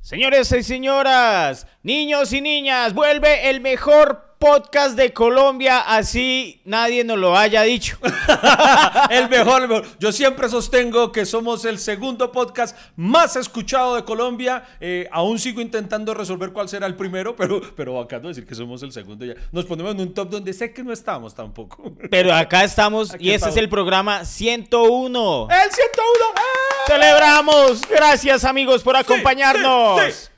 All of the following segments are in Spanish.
Señores y señoras, niños y niñas, vuelve el mejor podcast de Colombia, así nadie nos lo haya dicho. el mejor, el mejor. Yo siempre sostengo que somos el segundo podcast más escuchado de Colombia. Eh, aún sigo intentando resolver cuál será el primero, pero, pero bacano decir que somos el segundo ya. Nos ponemos en un top donde sé que no estamos tampoco. Pero acá estamos y este es el programa 101. ¡El 101! ¡Eh! ¡Celebramos! Gracias amigos por acompañarnos. Sí, sí.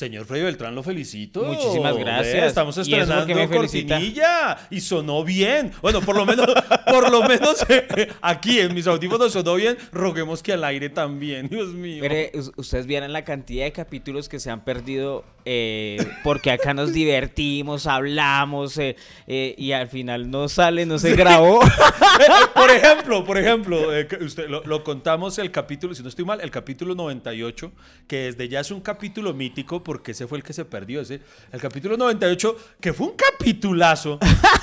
Señor Freddy Beltrán, lo felicito. Muchísimas gracias. Estamos estrenando ¿Y cortinilla y sonó bien. Bueno, por lo menos, por lo menos aquí en mis audífonos sonó bien. Roguemos que al aire también, Dios mío. Pero ustedes vieran la cantidad de capítulos que se han perdido eh, porque acá nos divertimos, hablamos eh, eh, y al final no sale, no se grabó. por ejemplo, por ejemplo, usted lo, lo, contamos el capítulo, si no estoy mal, el capítulo 98, que desde ya es un capítulo mítico porque ese fue el que se perdió. Ese, el capítulo 98, que fue un capitulazo.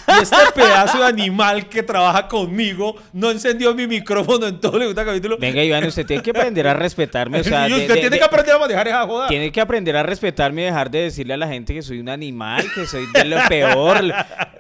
Y este pedazo de animal que trabaja conmigo no encendió mi micrófono en todo el capítulo. Venga, Iván, usted tiene que aprender a respetarme. O sea, y usted tiene que aprender a manejar esa joda. Tiene que aprender a respetarme y dejar de decirle a la gente que soy un animal, que soy de lo peor.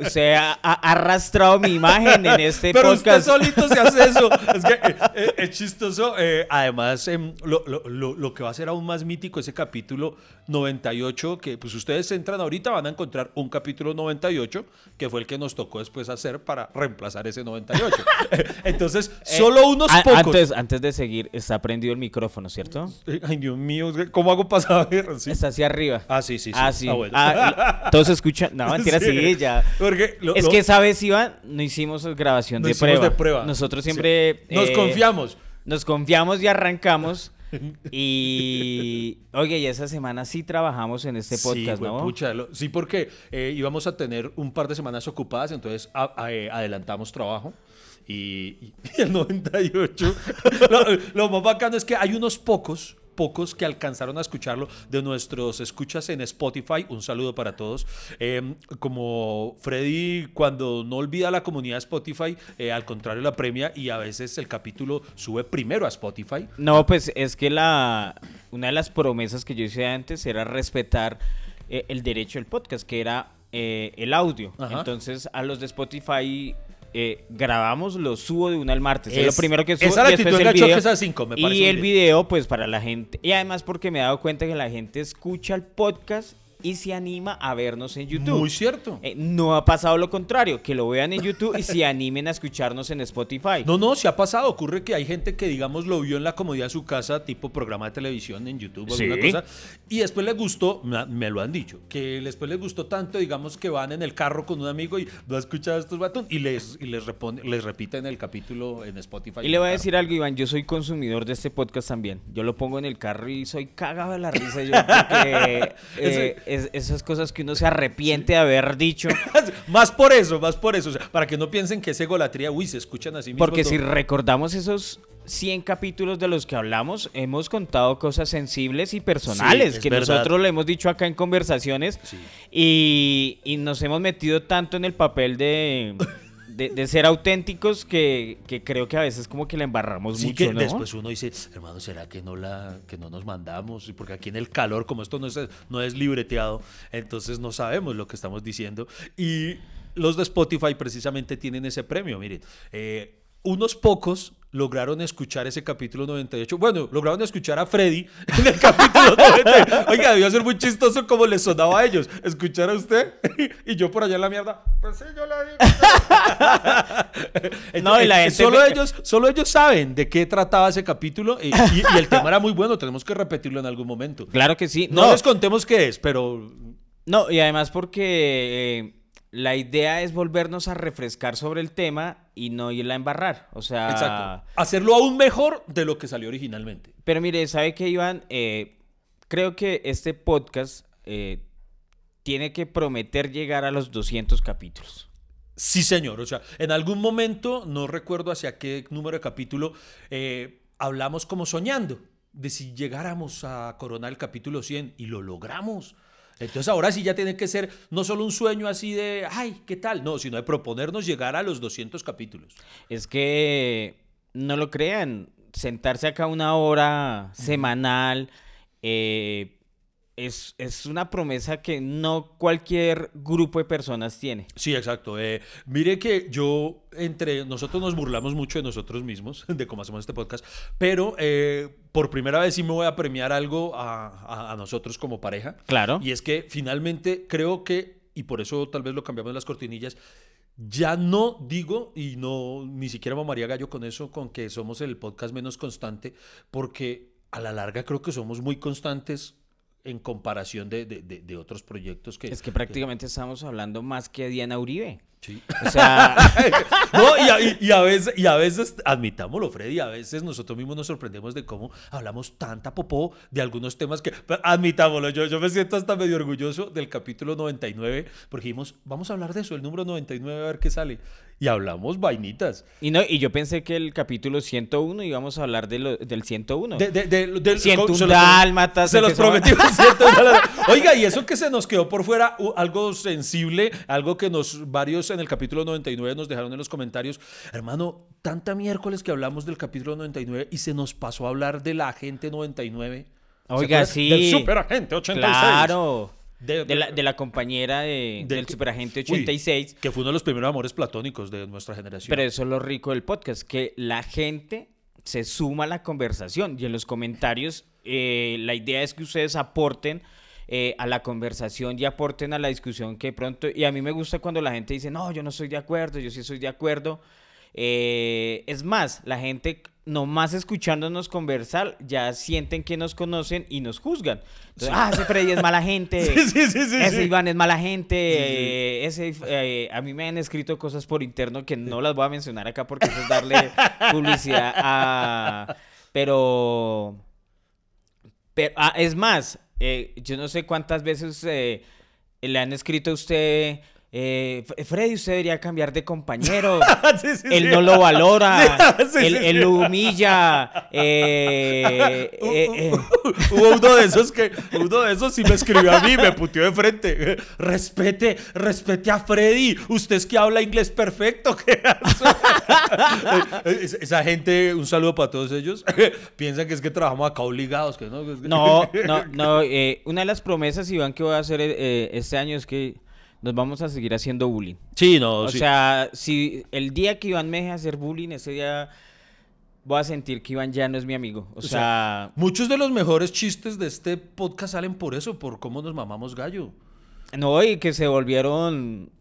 Usted ha, ha arrastrado mi imagen en este Pero podcast. usted solito se hace eso. Es que eh, eh, es chistoso. Eh, además, em, lo, lo, lo, lo que va a ser aún más mítico ese capítulo 98, que pues ustedes entran ahorita, van a encontrar un capítulo 98, que fue el que nos tocó después hacer para reemplazar ese 98. Entonces, solo unos pocos. Antes, antes de seguir, está prendido el micrófono, ¿cierto? Ay, Dios mío, ¿cómo hago para saber? ¿Sí? Está hacia arriba. Ah, sí, sí, sí. Ah, sí. Ah, bueno. ah, todos escuchan. No, mentira, sí, sí ya. Porque lo, es lo... que esa vez, Iván, no hicimos grabación no de, hicimos prueba. de prueba. Nosotros siempre. Sí. Nos eh, confiamos. Nos confiamos y arrancamos. Y oye, y esa semana sí trabajamos en este podcast, sí, ¿no? Pucha, lo, sí, porque eh, íbamos a tener un par de semanas ocupadas, entonces a, a, eh, adelantamos trabajo. Y, y el 98, lo, lo más bacano es que hay unos pocos pocos que alcanzaron a escucharlo de nuestros escuchas en Spotify. Un saludo para todos. Eh, como Freddy, cuando no olvida la comunidad Spotify, eh, al contrario la premia y a veces el capítulo sube primero a Spotify. No, pues es que la una de las promesas que yo hice antes era respetar eh, el derecho del podcast, que era eh, el audio. Ajá. Entonces a los de Spotify eh, grabamos, lo subo de una al martes. Es, es lo primero que subo. Esa la actitud el video, que 5, me Y el video, pues para la gente. Y además porque me he dado cuenta que la gente escucha el podcast y se anima a vernos en YouTube. Muy cierto. Eh, no ha pasado lo contrario, que lo vean en YouTube y se animen a escucharnos en Spotify. No, no, sí ha pasado. Ocurre que hay gente que, digamos, lo vio en la comodidad de su casa, tipo programa de televisión en YouTube o ¿Sí? alguna cosa, y después les gustó, me lo han dicho, que después les gustó tanto, digamos, que van en el carro con un amigo y no ha escuchado estos batón y les, y les, repone, les repiten el capítulo en Spotify. Y le voy a decir algo, Iván, yo soy consumidor de este podcast también. Yo lo pongo en el carro y soy cagado de la risa. Yo porque, eh, es, esas cosas que uno se arrepiente de haber dicho. más por eso, más por eso. O sea, para que no piensen que es egolatría, uy, se escuchan así mismo. Porque todo. si recordamos esos 100 capítulos de los que hablamos, hemos contado cosas sensibles y personales sí, que verdad. nosotros lo hemos dicho acá en conversaciones Sí. y, y nos hemos metido tanto en el papel de... De, de, ser auténticos que, que, creo que a veces como que la embarramos sí, mucho, que ¿no? después uno dice, hermano, ¿será que no la que no nos mandamos? Porque aquí en el calor, como esto no es, no es libreteado, entonces no sabemos lo que estamos diciendo. Y los de Spotify precisamente tienen ese premio, miren. Eh, unos pocos lograron escuchar ese capítulo 98. Bueno, lograron escuchar a Freddy en el capítulo 98. Oiga, debió ser muy chistoso como les sonaba a ellos. Escuchar a usted y yo por allá en la mierda. Pues sí, yo le digo. no, y la gente solo, me... ellos, solo ellos saben de qué trataba ese capítulo y, y, y, el tema era muy bueno. Tenemos que repetirlo en algún momento. Claro que sí. No, no les contemos qué es, pero. No, y además porque. Eh la idea es volvernos a refrescar sobre el tema y no irla a embarrar. O sea. Exacto. Hacerlo aún mejor de lo que salió originalmente. Pero mire, ¿sabe qué, Iván? Eh, creo que este podcast eh, tiene que prometer llegar a los 200 capítulos. Sí, señor. O sea, en algún momento, no recuerdo hacia qué número de capítulo, eh, hablamos como soñando de si llegáramos a coronar el capítulo 100 y lo logramos. Entonces ahora sí ya tiene que ser no solo un sueño así de, ay, ¿qué tal? No, sino de proponernos llegar a los 200 capítulos. Es que, no lo crean, sentarse acá una hora semanal, eh, es, es, una promesa que no cualquier grupo de personas tiene. Sí, exacto. Eh, mire que yo, entre nosotros nos burlamos mucho de nosotros mismos, de cómo hacemos este podcast, pero eh, por primera vez sí me voy a premiar algo a, a, nosotros como pareja. Claro. Y es que finalmente creo que, y por eso tal vez lo cambiamos las cortinillas, ya no digo, y no ni siquiera mamaría gallo con eso, con que somos el podcast menos constante, porque a la larga creo que somos muy constantes en comparación de, de, de, otros proyectos que... Es que prácticamente estamos hablando más que Diana Uribe. Sí. O sea... no, y a, y a, veces, y a veces, admitámoslo, Freddy, a veces nosotros mismos nos sorprendemos de cómo hablamos tanta popó de algunos temas que... Admitámoslo, yo, yo me siento hasta medio orgulloso del capítulo 99, porque dijimos, vamos a hablar de eso, el número 99, a ver qué sale. Y hablamos vainitas. Y, no, y yo pensé que el capítulo 101 íbamos a hablar de lo, del 101. De, de, de, del 101 dálmatas. Se los prometimos. Oiga, y eso que se nos quedó por fuera, algo sensible, algo que nos varios en el capítulo 99 nos dejaron en los comentarios. Hermano, tanta miércoles que hablamos del capítulo 99 y se nos pasó a hablar de la agente 99. Oiga, sí. Del superagente 86. Claro. De, la, de, la, compañera de, del Superagente 86. que fue uno de los primeros amores platónicos de nuestra generación. Pero eso es lo rico del podcast, que la gente se suma a la conversación y en los comentarios eh, la idea es que ustedes aporten eh, a la conversación y aporten a la discusión que pronto, y a mí me gusta cuando la gente dice, no, yo no estoy de acuerdo, yo sí estoy de acuerdo. Eh, es más, la gente nomás escuchándonos conversar ya sienten que nos conocen y nos juzgan. Ah, ese Freddy es mala gente. ese Iván es mala gente. ese, a mí me han escrito cosas por interno que no las voy a mencionar acá porque eso es darle publicidad a... Pero pero, ah, es más, eh, yo no sé cuántas veces eh, le han escrito a usted eh, Freddy, usted debería cambiar de compañero. él no lo valora. él, lo humilla. Eh, eh, Hubo uno de esos que, uno de esos sí me escribió a mí, me puteó de frente. Respete, respete a Freddy. Usted es que habla inglés perfecto. Esa gente, un saludo para todos ellos. Piensan que es que trabajamos acá obligados. Que no, no, no. no una de las promesas, Iván, que voy a hacer este año es que nos vamos a seguir haciendo bullying. Sí, no. O sea, si el día que Iván me deje hacer bullying, ese día voy a sentir que Iván ya no es mi amigo. O, sea, muchos de los mejores chistes de este podcast salen por eso, por cómo nos mamamos gallo. No, y que se volvieron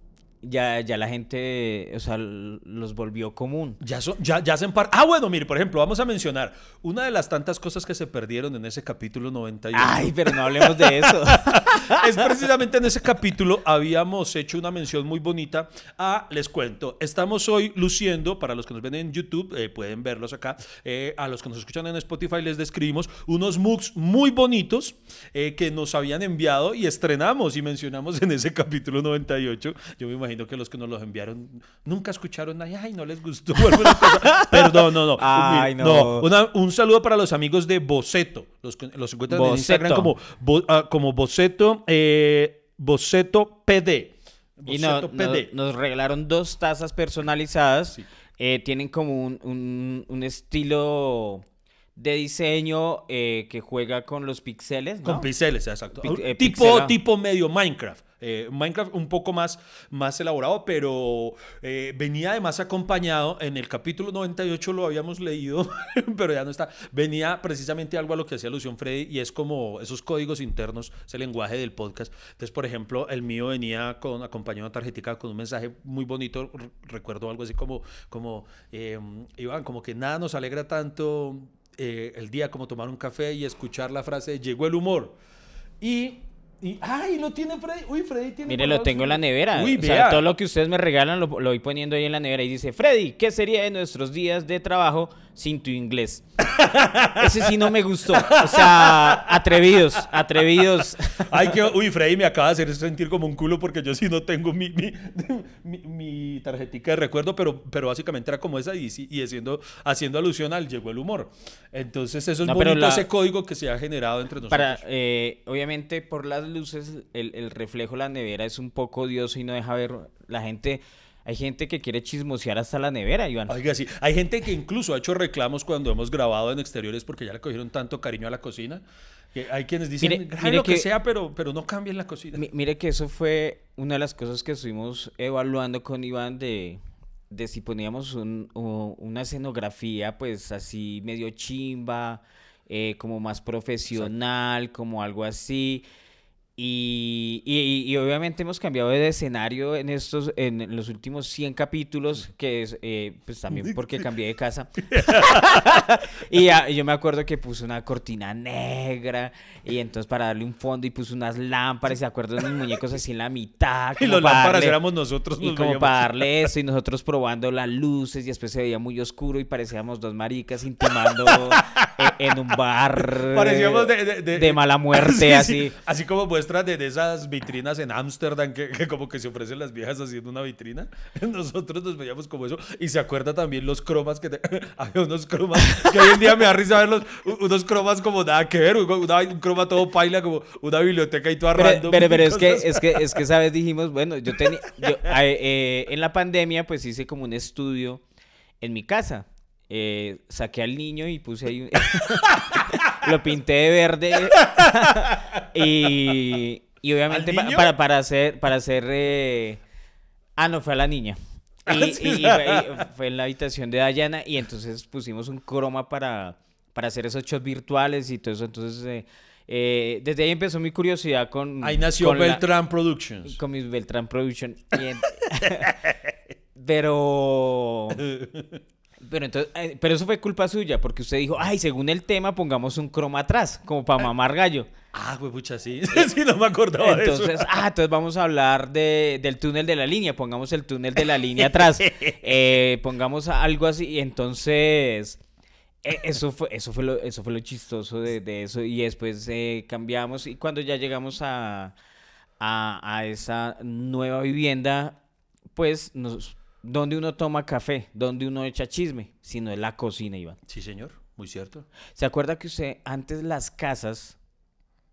ya, ya la gente, o sea, los volvió común. Ya, son, ya, ya hacen parte. Ah, bueno, mire, por ejemplo, vamos a mencionar una de las tantas cosas que se perdieron en ese capítulo 91. Ay, pero no hablemos de eso. es precisamente en ese capítulo habíamos hecho una mención muy bonita a, les cuento, estamos hoy luciendo, para los que nos ven en YouTube, eh, pueden verlos acá, eh, a los que nos escuchan en Spotify les describimos unos MOOCs muy bonitos eh, que nos habían enviado y estrenamos y mencionamos en ese capítulo 98. Yo me imagino que los que nos los enviaron nunca escucharon nada, ay, no les gustó Perdón, no, no. Ay, no. un saludo para los amigos de Boceto. Los, los encuentran en Instagram como, uh, como Boceto, eh, Boceto PD. y no, PD. nos regalaron dos tazas personalizadas. Eh, tienen como un, un, estilo de diseño eh, que juega con los píxeles. Con píxeles, exacto. Eh, tipo, tipo medio Minecraft. Eh, Minecraft un poco más, más elaborado, pero eh, venía además acompañado, en el capítulo 98 lo habíamos leído, pero ya no está, venía precisamente algo a lo que hacía alusión Freddy y es como esos códigos internos, ese lenguaje del podcast. Entonces, por ejemplo, el mío venía con, acompañado tarjetica con un mensaje muy bonito, recuerdo algo así como, como em, Iván, como que nada nos alegra tanto eh, el día como tomar un café y escuchar la frase llegó el humor. Y Y, ¡Ay, lo tiene Freddy! Uy, Freddy tiene... Mire, lo tengo en la nevera. Uy, o sea, todo lo que ustedes me regalan lo, lo voy poniendo ahí en la nevera y dice, Freddy, ¿qué sería de nuestros días de trabajo sin tu inglés? Ese sí no me gustó. O sea, atrevidos, atrevidos. Ay, que, uy, Freddy me acaba de hacer sentir como un culo porque yo sí no tengo mi, mi, mi, mi tarjetica de recuerdo, pero, pero básicamente era como esa y, y haciendo, haciendo alusión al llegó el humor. Entonces eso es No, bonito la- ese código que se ha generado entre nosotros. Para, eh, obviamente, por las luces, el, el reflejo de la nevera es un poco odioso y no deja ver la gente. Hay gente que quiere chismosear hasta la nevera, Iván. Oiga, sí. Hay gente que incluso ha hecho reclamos cuando hemos grabado en exteriores porque ya le cogieron tanto cariño a la cocina. Que hay quienes dicen, Mire- "Grabe mire lo que, que- sea, pero, pero no cambien la cocina. Mi- mire que eso fue una de las cosas que estuvimos evaluando con Iván de, de si poníamos un- una escenografía pues así medio chimba, eh, como más profesional, como algo así. Y, y- y obviamente hemos cambiado de escenario en estos, en los últimos 100 capítulos, que es eh, pues también porque cambié de casa. y yo me acuerdo que puse una cortina negra y entonces para darle un fondo y puse unas lámparas, y se acuerdan unos muñecos así en la mitad. y como los para lámparas darle- éramos nosotros. y nos como veíamos. para darle eso, y nosotros probando las luces, y después se veía muy oscuro y parecíamos dos maricas intimando eh, en un bar Parecíamos de, de, de mala muerte, Sí, sí. así. Así como muestras de, de esas vitrinas en Ámsterdam que, que como que se ofrecen las viejas haciendo una vitrina. Nosotros nos veíamos como eso. Y se acuerda también los cromas que te- había unos cromas que hoy en día me da risa verlos. Unos cromas como nada que ver. una- un croma todo paila como una biblioteca y toda Pero, random. pero, pero es que, es que, es que, ¿sabes? Dijimos, bueno, yo tenía, eh, eh, en la pandemia, pues hice como un estudio en mi casa. Eh, saqué al niño y puse ahí, un- lo pinté de verde y, y obviamente para, para hacer, para hacer, eh, ah, no, fue a la niña. Y, y- y fue, y fue en la habitación de Dayana y entonces pusimos un croma para, para hacer esos shots virtuales y todo eso. Entonces, eh, eh, desde ahí empezó mi curiosidad con... Ahí nació con la- Beltrán Productions. con mis Beltrán Production. Y en- pero... Pero entonces, eh, pero eso fue culpa suya, porque usted dijo, ay, según el tema, pongamos un croma atrás, como para mamar gallo. Ah, pues pucha, sí. sí, no me acordaba de Entonces, eso. ah, entonces vamos a hablar de, del túnel de la línea, pongamos el túnel de la línea atrás, Eh, pongamos algo así, y entonces, eh, eso fue, eso fue lo, eso fue lo chistoso de, de eso, y después eh, cambiamos, y cuando ya llegamos a, a, a esa nueva vivienda, pues, nos, donde uno toma café, donde uno echa chisme, sino en la cocina, Iván. Sí, señor. Muy cierto. ¿Se acuerda que usted antes las casas,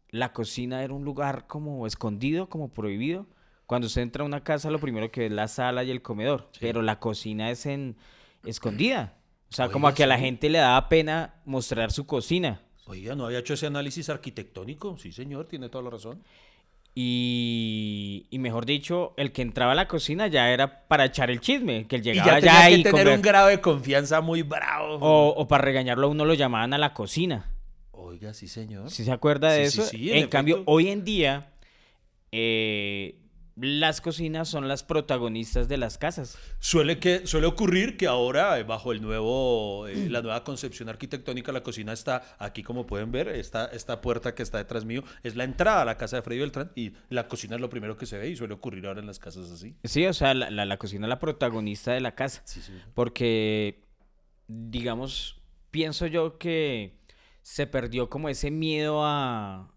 la cocina era un lugar como escondido, como prohibido? Cuando usted entra a una casa, lo primero que ve es la sala y el comedor, pero la cocina es en escondida. O sea, como a que a la gente le daba pena mostrar su cocina. Oiga, ¿no había hecho ese análisis arquitectónico? Sí, señor, tiene toda la razón. Y, y mejor dicho, el que entraba a la cocina ya era para echar el chisme, que él Y llegaba ya ya, tenía que tener conver- un grado de confianza muy bravo. o, o para regañarlo a uno lo llamaban a la cocina. Oiga, sí, señor. ¿Sí se acuerda de Sí, sí, eso? sí, en en cambio, hoy en día, eh, las cocinas son las protagonistas de las casas. Suele, que, suele ocurrir que ahora, eh, bajo el nuevo, eh, la nueva concepción arquitectónica, la cocina está aquí, como pueden ver, esta, esta puerta que está detrás mío es la entrada a la casa de Freddy Beltrán y la cocina es lo primero que se ve y suele ocurrir ahora en las casas así. Sí, o sea, la, la- la cocina es la protagonista de la casa. Sí, sí. Porque, digamos, pienso yo que se perdió como ese miedo a,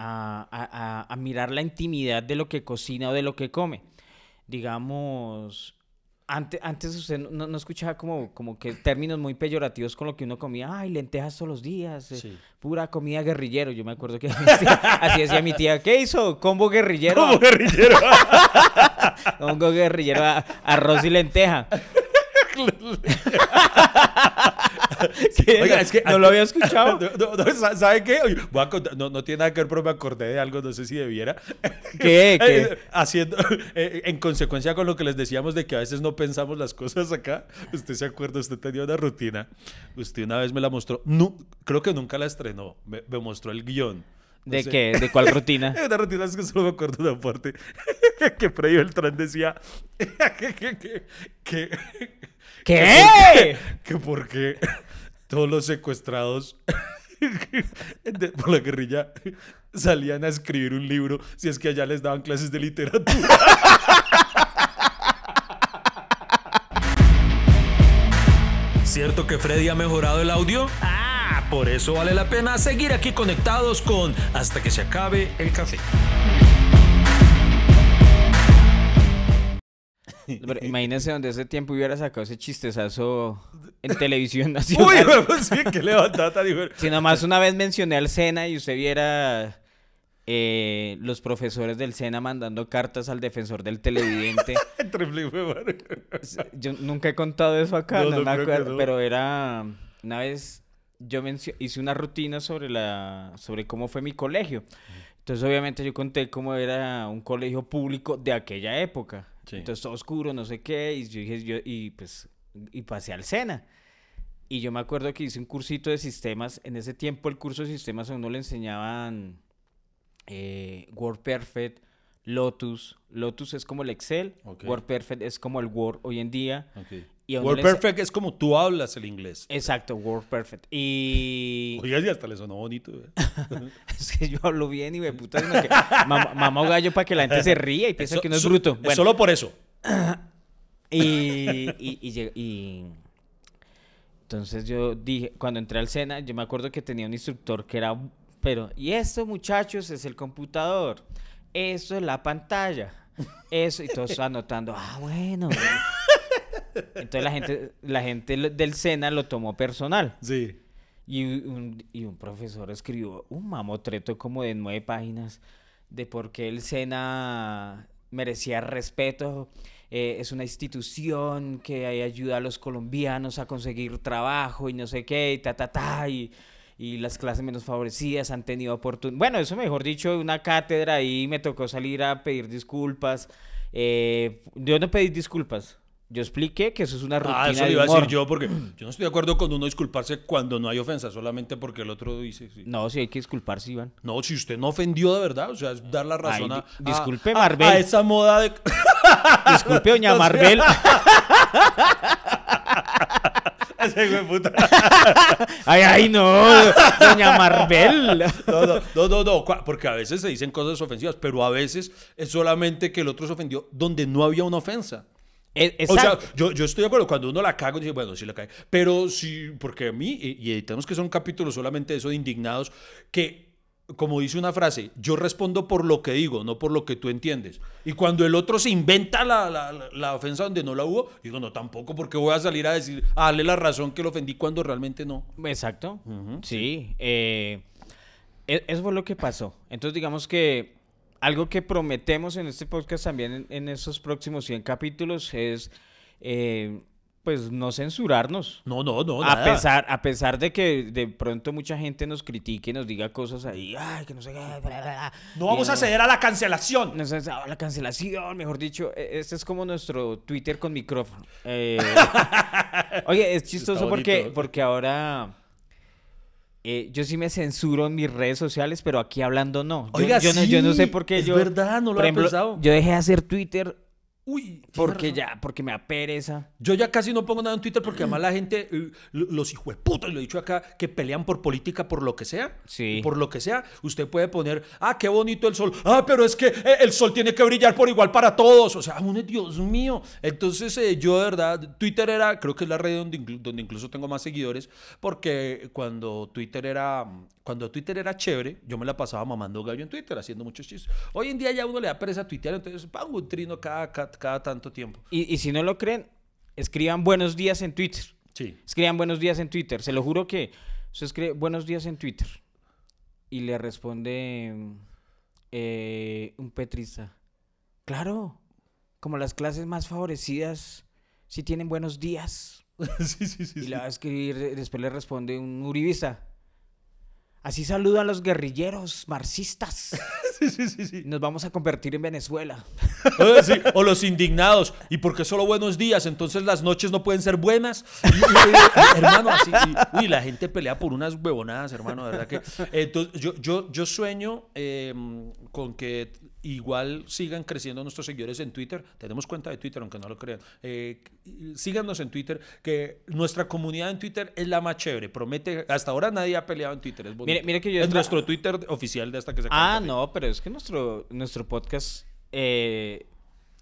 a, a- a- mirar la intimidad de lo que cocina o de lo que come. Digamos, antes, antes usted no, no- escuchaba como, como que términos muy peyorativos con lo que uno comía. Ay, lentejas todos los días, eh, pura comida guerrillero. Yo me acuerdo que así decía mi tía. ¿Qué hizo? Combo guerrillero. Como guerrillero. Combo guerrillero, arroz y lenteja. ¿Qué? Oiga, es que no lo había escuchado. No, no, ¿Sabe qué? Oye, voy a contar- no, no tiene nada que ver, pero me acordé de algo, no sé si debiera. ¿Qué? ¿Qué? Eh, Haciendo, eh, en consecuencia con lo que les decíamos de que a veces no pensamos las cosas acá, usted se acuerda, usted tenía una rutina, usted una vez me la mostró, creo que nunca la estrenó, me, me mostró el guion. No ¿De sé. qué? ¿De cuál rutina? Una rutina es que solo me acuerdo de una parte que Freddy Beltrán decía que, que, que, que, ¿Qué? que porque todos los secuestrados de- por la guerrilla salían a escribir un libro si es que allá les daban clases de literatura. ¿Cierto que Freddy ha mejorado el audio? Ah, por eso vale la pena seguir aquí conectados con Hasta que se acabe el café. Pero imagínese donde ese tiempo hubiera sacado ese chistezazo en televisión Uy, nacional. pues sí, que Si nomás una vez mencioné al SENA y usted viera eh, los profesores del SENA mandando cartas al defensor del televidente. Yo nunca he contado eso acá, No, no, no me acuerdo, pero era una vez yo hice una rutina sobre la sobre cómo fue mi colegio. Entonces obviamente yo conté cómo era un colegio público de aquella época. Sí. Entonces todo oscuro, no sé qué, y yo dije yo y pues y pasé al SENA. Y yo me acuerdo que hice un cursito de sistemas. En ese tiempo el curso de sistemas a uno le enseñaban eh, WordPerfect, Lotus. Lotus es como el Excel, Ok. WordPerfect es como el Word hoy en día. Ok. Y Word Perfect es como tú hablas el inglés. Exacto, WordPerfect. Y Oiga, y hasta le sonó bonito. ¿eh? es que yo hablo bien y me puta que mamá gallo para que la gente se ría y piensa Eso- que no es bruto. Bueno, Solo por eso. Y, y, y y- entonces yo dije, cuando entré al SENA, yo me acuerdo que tenía un instructor que era, pero, y esto muchachos es el computador, esto es la pantalla, eso, y todos anotando, ah, bueno. Entonces la gente, la gente del SENA lo tomó personal. Sí. Y un, y un profesor escribió un mamotreto como de nueve páginas de por qué el SENA merecía respeto. eh, es una institución que ayuda a los colombianos a conseguir trabajo y no sé qué, y ta, ta, ta, y, y las clases menos favorecidas han tenido oportunidad. Bueno, eso mejor dicho, una cátedra ahí me tocó salir a pedir disculpas. eh, yo no pedí disculpas. Yo expliqué que eso es una rutina Ah, eso le iba a decir yo porque yo no estoy de acuerdo con uno disculparse cuando no hay ofensa, solamente porque el otro dice. sí. No, sí hay que disculparse, Iván. No, si usted no ofendió de verdad, o sea, es dar la razón Ay, a, di- disculpe, a- Marvel. a esa moda de. Disculpe, doña Marvel. Ese puta. Ay, ay, no, doña Marvel. No, no, no, no, no, porque a veces se dicen cosas ofensivas, pero a veces es solamente que el otro se ofendió donde no había una ofensa. E- O sea, Exacto. yo, yo estoy de acuerdo, cuando uno la caga, dice, bueno, sí la cae. Pero sí, porque a mí, y, tenemos que hacer un capítulo solamente de eso de indignados, que, como dice una frase, yo respondo por lo que digo, no por lo que tú entiendes. Y cuando el otro se inventa la, la- la- ofensa donde no la hubo, digo, no, tampoco, porque voy a salir a decir, a darle la razón que lo ofendí cuando realmente no. Exacto. Sí. eh, e- eso fue lo que pasó. Entonces, digamos que algo que prometemos en este podcast también en, en esos próximos 100 capítulos es, eh, pues, no censurarnos. No, no, no. A nada. pesar, a pesar de que de pronto mucha gente nos critique nos diga cosas ahí, ay, que no sé qué, bla, bla, bla", No y vamos a ceder a la cancelación. No ah, la cancelación, mejor dicho. e- Este es como nuestro Twitter con micrófono. Eh, oye, es chistoso porque, porque ahora eh, yo sí me censuro en mis redes sociales, pero aquí hablando no. Yo, Oiga, yo no, yo no sé por qué es yo. verdad, no lo por ejemplo, pensado. Yo dejé de hacer Twitter Uy, porque ya, porque me da pereza. Yo ya casi no pongo nada en Twitter porque además la gente, eh, lo- los hijueputas, lo he dicho acá, que pelean por política por lo que sea. Sí. Por lo que sea. Usted puede poner, ah, qué bonito el sol. Ah, pero es que eh, el sol tiene que brillar por igual para todos. O sea, uno, Dios mío. Entonces, eh, yo de verdad, Twitter era, creo que es la red donde, inclu- donde incluso tengo más seguidores, porque cuando Twitter era, cuando Twitter era chévere, yo me la pasaba mamando gallo en Twitter, haciendo muchos chistes. Hoy en día ya uno le da pereza a tuitear, entonces pongo un trino cada, cada, cada tanto tiempo. Y, y si no lo creen, escriban buenos días en Twitter. Sí. Escriban buenos días en Twitter. Se lo juro que usted escribe buenos días en Twitter. Y le responde eh, un petrista. Claro, como las clases más favorecidas, si tienen buenos días. sí, sí, sí. Y sí. le va a escribir, después le responde un uribista. Así saludan los guerrilleros marxistas. sí, sí, sí, sí. Nos vamos a convertir en Venezuela. O, sí, o los indignados. ¿Y por qué solo buenos días? Entonces las noches no pueden ser buenas. Y- y- y- hermano, así. uy, la gente pelea por unas huevonadas, hermano, de verdad que. Entonces, yo, yo, yo sueño eh, con que igual sigan creciendo nuestros seguidores en Twitter. Tenemos cuenta de Twitter, aunque no lo crean. Eh, síganos en Twitter, que nuestra comunidad en Twitter es la más chévere. Promete, hasta ahora nadie ha peleado en Twitter. Es, mire, mire que yo es nuestro Twitter oficial de hasta que se Ah, no, pero es que nuestro, nuestro podcast... Eh,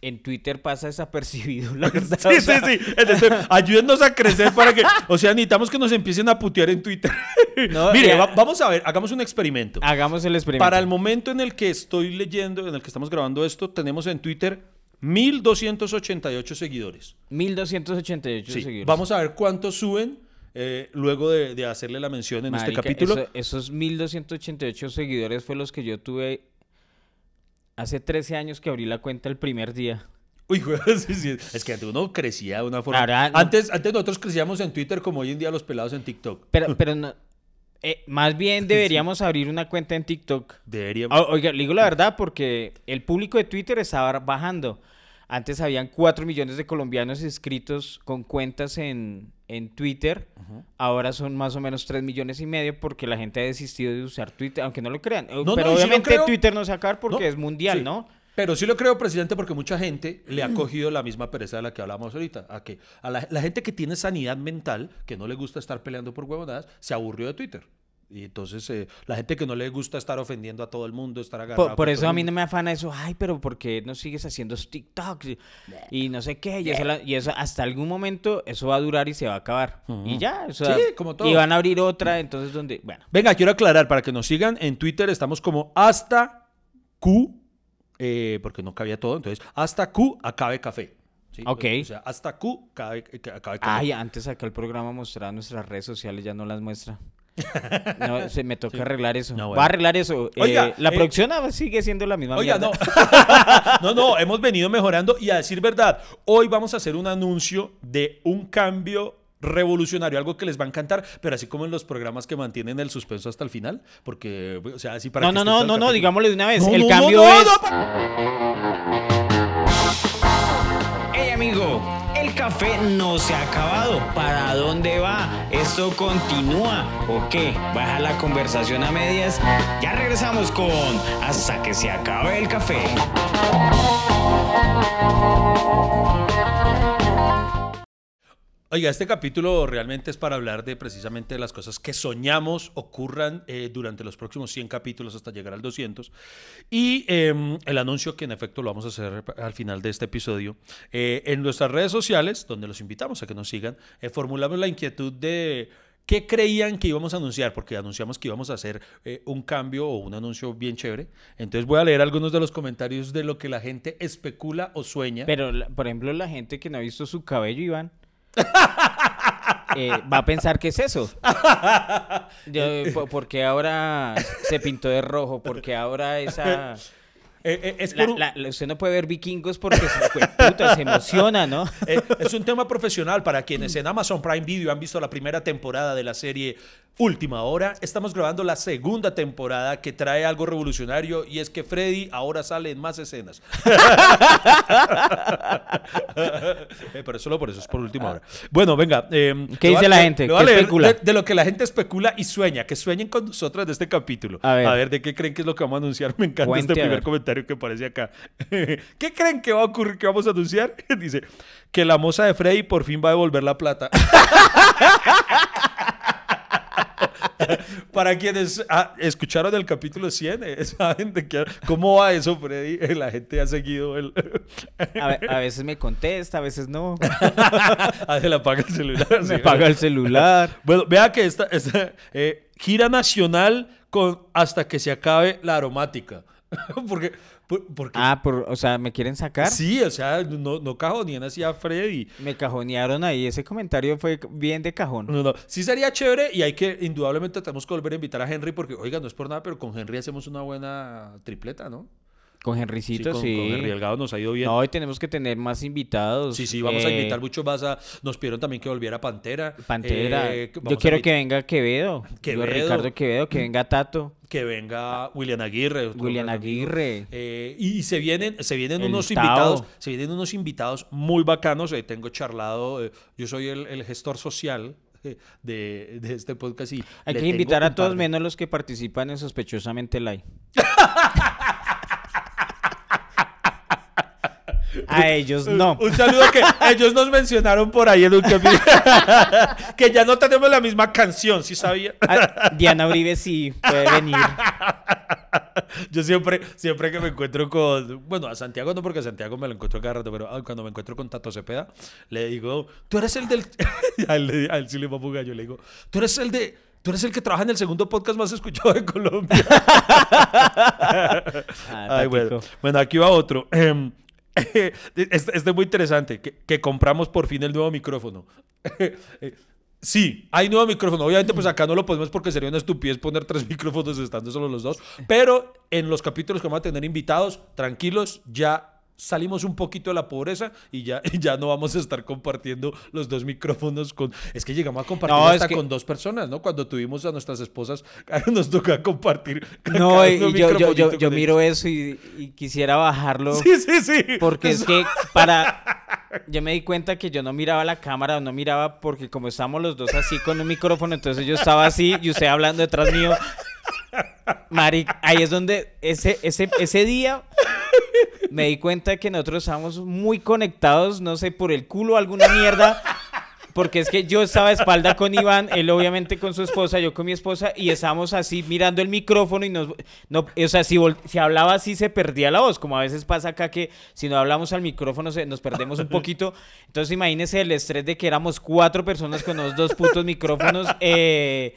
en Twitter pasa desapercibido, la verdad. Sí, sí, sí. ayúdennos a crecer para que. O sea, necesitamos que nos empiecen a putear en Twitter. Mire, vamos a ver, hagamos un experimento. Hagamos el experimento. Para el momento en el que estoy leyendo, en el que estamos grabando esto, tenemos en Twitter 1288 seguidores. 1288 seguidores. Vamos a ver cuántos suben. Eh, luego de, hacerle la mención en este capítulo. esos 1288 seguidores fue los que yo tuve Hace 13 años que abrí la cuenta el primer día. Uy, es que uno crecía de una forma. antes, antes nosotros crecíamos en Twitter como hoy en día los pelados en TikTok. Pero, pero no, eh, más bien deberíamos abrir una cuenta en TikTok. Deberíamos. oiga, le digo la verdad porque el público de Twitter estaba bajando. Antes habían 4 millones de colombianos inscritos con cuentas en, en Twitter. Ahora son más o menos 3 millones y medio porque la gente ha desistido de usar Twitter, aunque no lo crean. Pero obviamente Twitter no sacar porque es mundial, ¿no? Pero sí lo creo, presidente, porque mucha gente le ha cogido la misma pereza de la que hablábamos ahorita. A que a la, la gente que tiene sanidad mental, que no le gusta estar peleando por huevonadas, se aburrió de Twitter. Y entonces eh, la gente que no le gusta estar ofendiendo a todo el mundo, estar agarrado. Por, eso a mí no me afana eso, ay, pero ¿por qué no sigues haciendo TikTok? Y no sé qué, y eso, y eso, hasta algún momento eso va a durar y se va a acabar. Y ya, sí, como todo. Y van a abrir otra, entonces donde, bueno. Venga, quiero aclarar para que nos sigan en Twitter, estamos como hasta Q, eh, porque no cabía todo, entonces hasta Q acabe café. Ok. O sea, hasta Q acabe, café. Ay, antes acá el programa mostraba nuestras redes sociales, ya no las muestra. No, se me toca arreglar eso. Va a arreglar eso. Eh, la eh, producción sigue siendo la misma. Oiga, no. no, no, hemos venido mejorando y a decir verdad, hoy vamos a hacer un anuncio de un cambio revolucionario, algo que les va a encantar, pero así como en los programas que mantienen el suspenso hasta el final, porque, o sea, así para... No, no, no, no, no, digámosle de una vez. el cambio es... Hey, amigo el café no se ha acabado. ¿Para dónde va? ¿Esto continúa o qué? ¿Baja la conversación a medias? Ya regresamos con Hasta que se acabe el café. Oiga, este capítulo realmente es para hablar de precisamente las cosas que soñamos ocurran eh, durante los próximos 100 capítulos hasta llegar al 200. Y em, el anuncio que en efecto lo vamos a hacer al final de este episodio. Eh, en nuestras redes sociales, donde los invitamos a que nos sigan, eh, formulamos la inquietud de qué creían que íbamos a anunciar, porque anunciamos que íbamos a hacer un cambio o un anuncio bien chévere. Entonces voy a leer algunos de los comentarios de lo que la gente especula o sueña. Pero, por ejemplo, la gente que no ha visto su cabello, Iván. Eh, va a pensar que es eso. porque ahora se pintó de rojo, porque ahora esa... Eh, eh, usted no puede ver vikingos porque se, se emociona, ¿no? es un tema profesional para quienes en Amazon Prime Video han visto la primera temporada de la serie Última Hora. Estamos grabando la segunda temporada que trae algo revolucionario y es que Freddy ahora sale en más escenas. Eh, pero solo por eso, es por Última Hora. Bueno, venga. Eh, ¿Qué dice la gente? ¿Qué especula? De, lo que la gente especula y sueña. Que sueñen con nosotros de este capítulo. A ver, ¿de qué creen que es lo que vamos a anunciar? Me encanta este primer comentario que aparece acá. ¿Qué creen que va a ocurrir, que vamos a anunciar? Dice que la moza de Freddy por fin va a devolver la plata. Para quienes ah, escucharon el capítulo 100, eh, saben de qué, cómo va eso, Freddy. La gente ha seguido el... a, veces me contesta, a veces no. a le apaga el celular. Me apaga el celular. Bueno, vea que esta, eh, gira nacional con hasta que se acabe la aromática. Porque ah, por, o sea, ¿me quieren sacar? Sí, o sea, no, no cajonean así a Freddy. Me cajonearon ahí, ese comentario fue bien de cajón. No, no, sí sería chévere y hay que, indudablemente tenemos que volver a invitar a Henry porque, oiga, no es por nada, pero con Henry hacemos una buena tripleta, ¿no? Con Henrycito, sí. Con, Henry Delgado nos ha ido bien. No, hoy tenemos que tener más invitados. Sí, sí, vamos a eh, invitar mucho más a... Nos pidieron también que volviera Pantera. Pantera. Eh, Yo quiero que venga Quevedo. Quevedo. Ricardo Quevedo, que venga Tato. Que venga William Aguirre. William Aguirre. Eh, y se vienen, se vienen unos invitados, se vienen unos invitados muy bacanos. tengo charlado, yo soy el, gestor social de, este podcast y hay que invitar a todos menos los que participan en sospechosamente live. A ellos no. Un saludo que ellos nos mencionaron por ahí en un capítulo. que ya no tenemos la misma canción, ¿sí sabía? Diana Uribe sí puede venir. Yo siempre, siempre que me encuentro con. Bueno, a Santiago no, porque a Santiago me lo encuentro cada rato, pero ah, cuando me encuentro con Tato Cepeda, le digo, tú eres el del. a, él, a él sí le va a yo le digo, tú eres el de. Tú eres el que trabaja en el segundo podcast más escuchado de Colombia. Ah, Ay, bueno. Bueno, aquí va otro. Em, Este, es muy interesante, que, que compramos por fin el nuevo micrófono. Eh, Sí, hay nuevo micrófono. Obviamente, pues acá no lo podemos porque sería una estupidez poner tres micrófonos estando solo los dos. Pero en los capítulos que vamos a tener invitados, tranquilos, ya salimos un poquito de la pobreza y ya, y ya no vamos a estar compartiendo los dos micrófonos con... Es que llegamos a compartir No, es hasta que- con dos personas, ¿no? Cuando tuvimos a nuestras esposas, nos toca compartir. No, y yo, yo, yo, yo miro eso y, y quisiera bajarlo. Sí, sí, sí. Porque es que para... Yo me di cuenta que yo no miraba la cámara, no miraba porque como estábamos los dos así con un micrófono, entonces yo estaba así y usted hablando detrás mío. Maric, ahí es donde ese, ese, ese día me di cuenta que nosotros estábamos muy conectados, no sé, por el culo alguna mierda. Porque es que yo estaba de espalda con Iván, él obviamente con su esposa, yo con mi esposa, y estábamos así mirando el micrófono y nos... No, o sea, si, si hablaba así se perdía la voz, como a veces pasa acá que si no hablamos al micrófono se, nos perdemos un poquito. Entonces imagínese el estrés de que éramos cuatro personas con los dos putos micrófonos. Eh,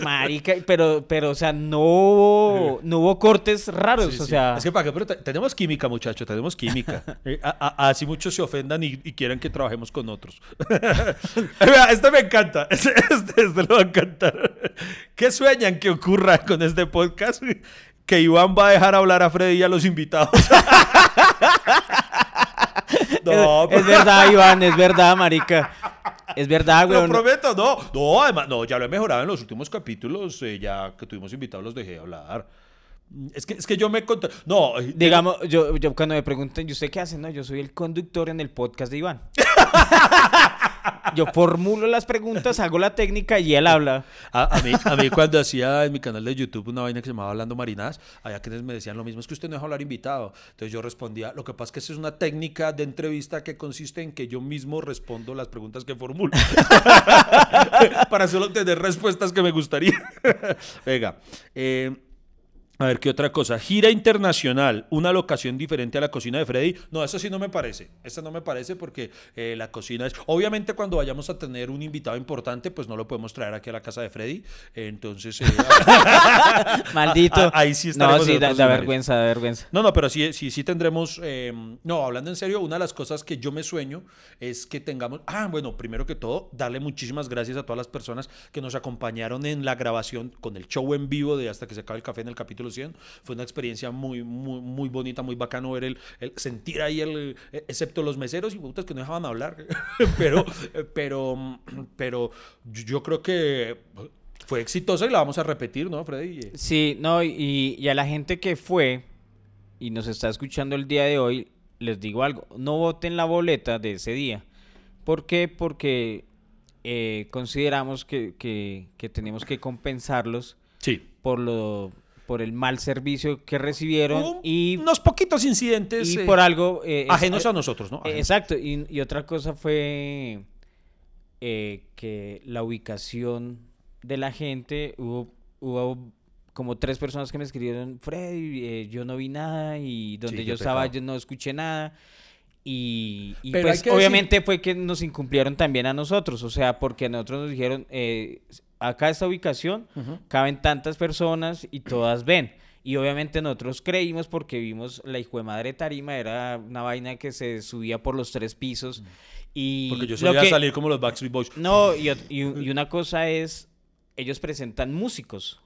marica, pero, pero, o sea, no hubo, no hubo cortes raros, Sí, o sí. sea... Es que para qué, pero te- tenemos química, muchachos, tenemos química. Eh, a- a- así muchos se ofendan y, y quieran que trabajemos con otros. Este me encanta. Este, este, este lo va a encantar. ¿Qué sueñan que ocurra con este podcast? Que Iván va a dejar hablar a Freddy y a los invitados. no, es, es verdad, Iván, es verdad, marica. Es verdad, Lo güey. prometo, no. No, además, no, ya lo he mejorado en los últimos capítulos. eh, ya que tuvimos invitados, los dejé hablar. Es que, es que yo me conté. No, eh, Digamos, yo, yo cuando me preguntan, ¿y usted qué hace? No, yo soy el conductor en el podcast de Iván. yo formulo las preguntas, hago la técnica y él habla. A, mí, a mí cuando hacía en mi canal de YouTube una vaina que se llamaba Hablando Marinadas, había quienes me decían lo mismo, es que usted no deja hablar invitado. Entonces yo respondía, lo que pasa es que esa es una técnica de entrevista que consiste en que yo mismo respondo las preguntas que formulo. Para solo tener respuestas que me gustaría. Venga, eh, a ver, ¿qué otra cosa? Gira internacional, una locación diferente a la cocina de Freddy. No, eso sí no me parece. Esa no me parece porque eh, la cocina es... Obviamente cuando vayamos a tener un invitado importante, pues no lo podemos traer aquí a la casa de Freddy. Entonces... eh, Maldito. Ah, ahí sí No, sí, da, vergüenza, da vergüenza. No, no, pero sí, sí, sí tendremos. eh, no, hablando en serio, una de las cosas que yo me sueño es que tengamos. Ah, bueno, primero que todo, darle muchísimas gracias a todas las personas que nos acompañaron en la grabación con el show en vivo de Hasta que se acabe el café en el capítulo 100. Fue una experiencia muy, muy, muy bonita, muy bacano ver el, el- sentir ahí, el, eh, excepto los meseros y putas que no dejaban hablar. pero, pero, pero yo yo creo que fue exitosa y la vamos a repetir, ¿no, Freddy? Sí, no, y, y a la gente que fue y nos está escuchando el día de hoy, les digo algo, no voten la boleta de ese día. ¿Por qué? Porque eh, consideramos que, que- que tenemos que compensarlos Sí. por lo por el mal servicio que recibieron y, unos poquitos incidentes y eh, por algo eh, es- ajenos a nosotros, ¿no? eh, Ajenos. Exacto, y, y otra cosa fue eh, que la ubicación de la gente, hubo, hubo como tres personas que me escribieron, Freddy, eh, yo no vi nada y donde Sí, yo estaba yo no escuché nada. Y, y pues decir- obviamente fue que nos incumplieron también a nosotros, o sea, porque a nosotros nos dijeron, eh, acá esta ubicación caben tantas personas y todas ven. Y obviamente nosotros creímos porque vimos la hijo de madre tarima, era una vaina que se subía por los tres pisos. Y. Porque yo solía que- salir como los Backstreet Boys. No, y, y- y una cosa es, ellos presentan músicos.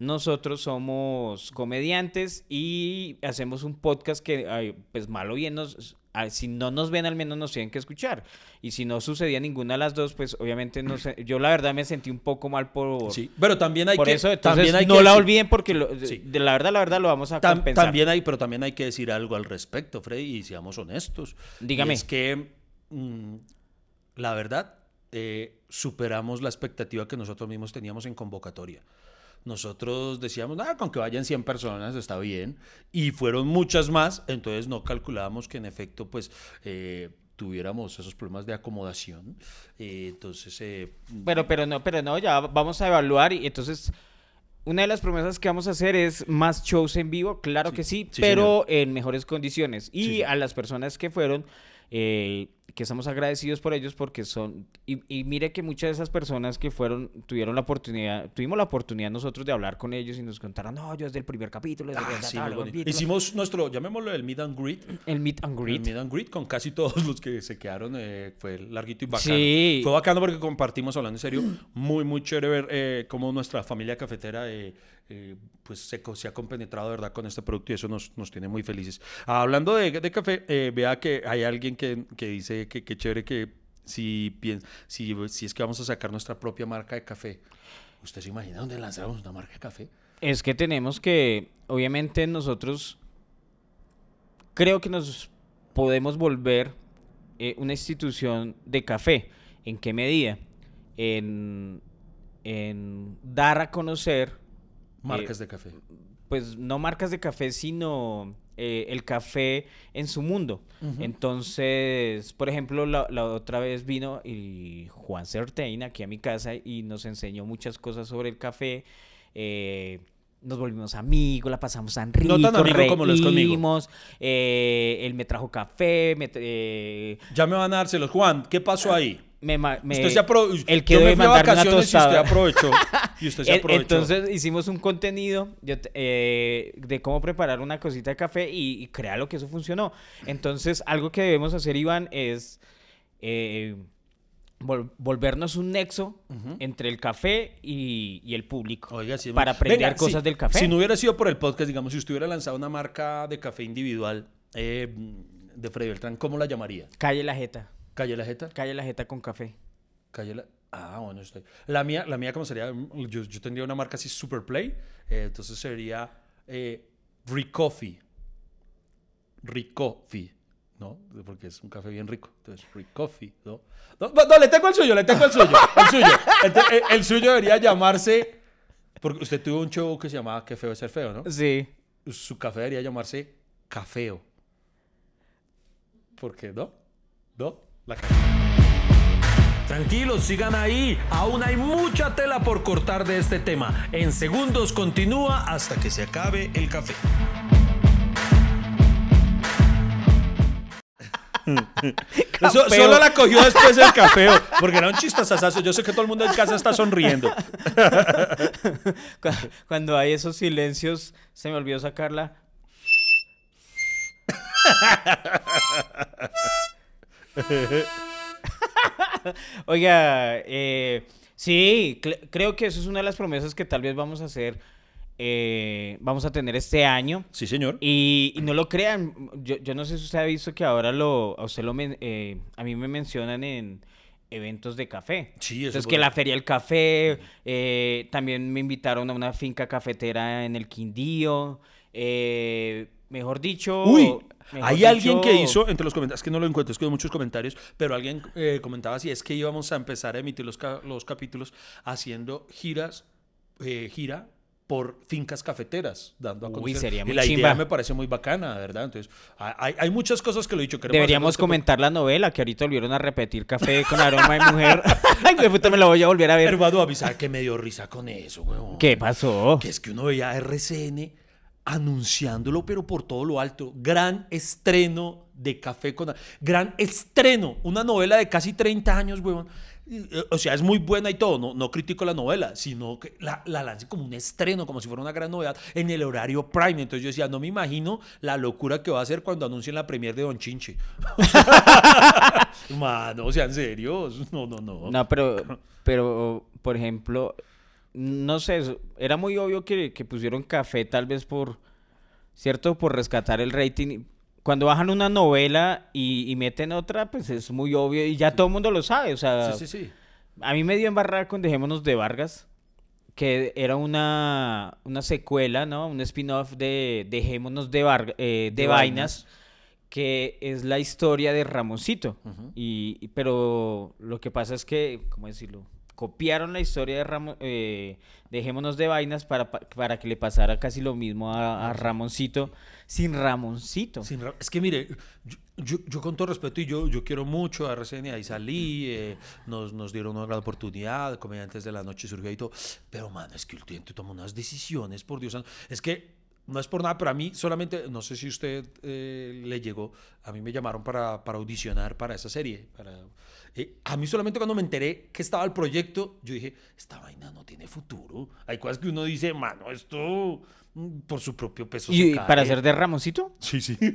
Nosotros somos comediantes y hacemos un podcast que, ay, pues malo o bien, nos, si no nos ven, al menos nos tienen que escuchar. Y si no sucedía ninguna de las dos, pues obviamente no sé. Yo la verdad me sentí un poco mal por, Sí, pero también hay por que eso. Entonces también hay no que la decir- olviden porque lo- Sí. de la verdad, la verdad lo vamos a Tam- compensar. también hay, pero también hay que decir algo al respecto, Freddy, y seamos honestos. Dígame. es que mm, la verdad eh, superamos la expectativa que nosotros mismos teníamos en convocatoria. Nosotros decíamos, nada, con que vayan 100 personas está bien. Y fueron muchas más, entonces no calculábamos que en efecto, pues... Eh, tuviéramos esos problemas de acomodación. Eh, entonces... Eh, pero, pero no, pero no, ya vamos a evaluar y entonces... Una de las promesas que vamos a hacer es más shows en vivo, claro que sí, pero en mejores condiciones. Y a las personas que fueron, eh, que estamos agradecidos por ellos porque son, y, mire que muchas de esas personas que fueron, tuvieron la oportunidad, tuvimos la oportunidad nosotros de hablar con ellos y nos contaron, no, yo desde el primer capítulo, desde ah, Hicimos nuestro, llamémoslo el meet and greet. El meet and greet. El meet and greet con casi todos los que se quedaron, eh, fue larguito y bacano. Sí. Fue bacano porque compartimos, hablando en serio, muy, muy chévere ver eh, cómo nuestra familia cafetera eh, eh, pues se, se, ha compenetrado verdad con este producto y eso nos, nos tiene muy felices. hablando de, de café, eh, vea que hay alguien que, que dice que, que chévere que si, si, si es que vamos a sacar nuestra propia marca de café, ¿usted se imagina dónde lanzamos una marca de café? Es que tenemos que, obviamente nosotros creo que nos podemos volver eh, una institución de café. ¿En qué medida? En, en dar a conocer Marcas de café. Pues no marcas de café, sino eh, el café en su mundo. Entonces, por ejemplo, la, otra vez vino y Juan Certain aquí a mi casa y nos enseñó muchas cosas sobre el café. Eh, nos volvimos amigos, la pasamos tan rico, no tan como los conmigo. Eh, él me trajo café, ya me van a dárselos. Juan, ¿qué pasó ahí? Me, usted se aprovechó. El que debe mandar vacaciones y usted aprovechó. Y usted se aprovechó. Entonces hicimos un contenido eh, de cómo preparar una cosita de café y, y lo que eso funcionó. Entonces, algo que debemos hacer, Iván, es eh, volvernos un nexo entre el café y, el público. Oiga, para aprender cosas del café. Si no hubiera sido por el podcast, digamos, si usted hubiera lanzado una marca de café individual eh, de Freddy Beltrán, ¿cómo la llamaría? Calle La Jeta. ¿Calle la Jeta? Calle la Jeta con café. Calle la... Ah, bueno, estoy. La mía, la mía ¿cómo sería? Yo, yo tendría una marca así Super Play. Eh, entonces sería eh, Ricoffee. Ricoffee. ¿no? Porque es un café bien rico. Entonces, Ricoffee, ¿no? ¿no? No, le tengo el suyo, le tengo el suyo. El suyo. Eh, el, suyo debería llamarse. Porque usted tuvo un show que se llamaba Qué feo es ser feo, ¿no? Sí. Su café debería llamarse Cafeo. ¿Por qué no? ¿No? Tranquilos, sigan ahí. Aún hay mucha tela por cortar de este tema. En segundos continúa hasta que se acabe el café. solo la cogió después del café, porque era un chistazazazo. Yo sé que todo el mundo en casa está sonriendo. Cuando hay esos silencios, se me olvidó sacarla. Oiga, eh, sí, creo que eso es una de las promesas que tal vez vamos a hacer. Eh, vamos a tener este año. Sí, señor. Y, no lo crean, yo, no sé si usted ha visto que ahora lo, a usted lo, eh, a mí me mencionan en eventos de café. Sí, eso Entonces, que la Feria del Café, también me invitaron a una finca cafetera en el Quindío. Mejor dicho, Uy, hay alguien que hizo, entre los comentarios, que no lo encuentro, es que hay muchos comentarios, pero alguien eh, comentaba si es que íbamos a empezar a emitir los, los capítulos haciendo giras, eh, gira por fincas cafeteras, dando a conocer. Uy, sería muy y la idea me parece muy bacana, ¿verdad? Entonces, hay, hay muchas cosas que lo he dicho. Deberíamos comentar la novela, que ahorita volvieron a repetir Café con aroma de mujer. Ay, de puta, me la voy a volver a ver. Hermano, avisar que me dio risa con eso, weón. ¿Qué pasó? Que es que uno veía RCN anunciándolo, pero por todo lo alto. Gran estreno de Café con... Gran estreno, una novela de casi 30 años, huevón. Eh, o sea, es muy buena y todo, no, no critico la novela, sino que la, la lance como un estreno, como si fuera una gran novedad en el horario prime. Entonces yo decía, no me imagino la locura que va a hacer cuando anuncien la premier de Don Chinche. Mano, sean serios. No, no, no. No, pero, pero por ejemplo, no sé, era muy obvio que, pusieron café tal vez por, ¿cierto? Por rescatar el rating. Cuando bajan una novela y, meten otra, pues es muy obvio y ya todo el mundo lo sabe, o sea... Sí, sí, sí. A mí me dio embarrar con Dejémonos de Vargas, que era una, una secuela, ¿no? Un spin-off de Dejémonos de, eh, de, vainas, que es la historia de Ramoncito. y, pero lo que pasa es que, ¿cómo decirlo? Copiaron la historia de Ramón, eh, dejémonos de vainas para, para que le pasara casi lo mismo a, Ramoncito sin Ramoncito. es que mire, yo, yo, con todo respeto y yo, yo quiero mucho a RCN, ahí salí, eh, nos, nos dieron una gran oportunidad, comediantes de la noche surgió y todo, pero man, es que el cliente toma unas decisiones, por Dios, es que no es por nada, pero a mí solamente, no sé si usted eh, le llegó, a mí me llamaron para, para audicionar para esa serie, para eh, a mí solamente cuando me enteré que estaba el proyecto, yo dije, esta vaina no tiene futuro. Hay cosas que uno dice, mano, esto mm, por su propio peso. ¿Y para hacer de Ramoncito? Sí, sí.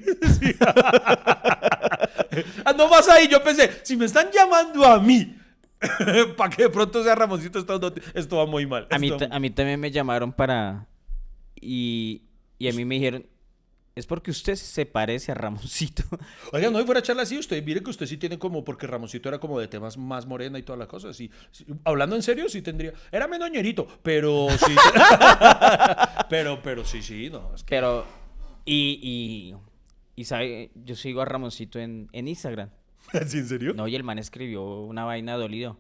Ah, no más ahí, yo pensé, si me están llamando a mí, para que de pronto sea Ramoncito, esto, esto va muy mal. A mí, a mí también me llamaron para... Y, y a mí me dijeron, es porque usted se parece a Ramoncito. Oiga, no, fuera charla así, usted mire que usted sí tiene como, porque Ramoncito era como de temas más morena y todas las cosas. Sí, hablando en serio, sí tendría. Era menos ñerito, pero sí. pero, pero sí, sí, no. Pero, y, y, y, sabe, yo sigo a Ramoncito en, en Instagram. ¿Sí, en serio? No, y el man escribió una vaina dolido.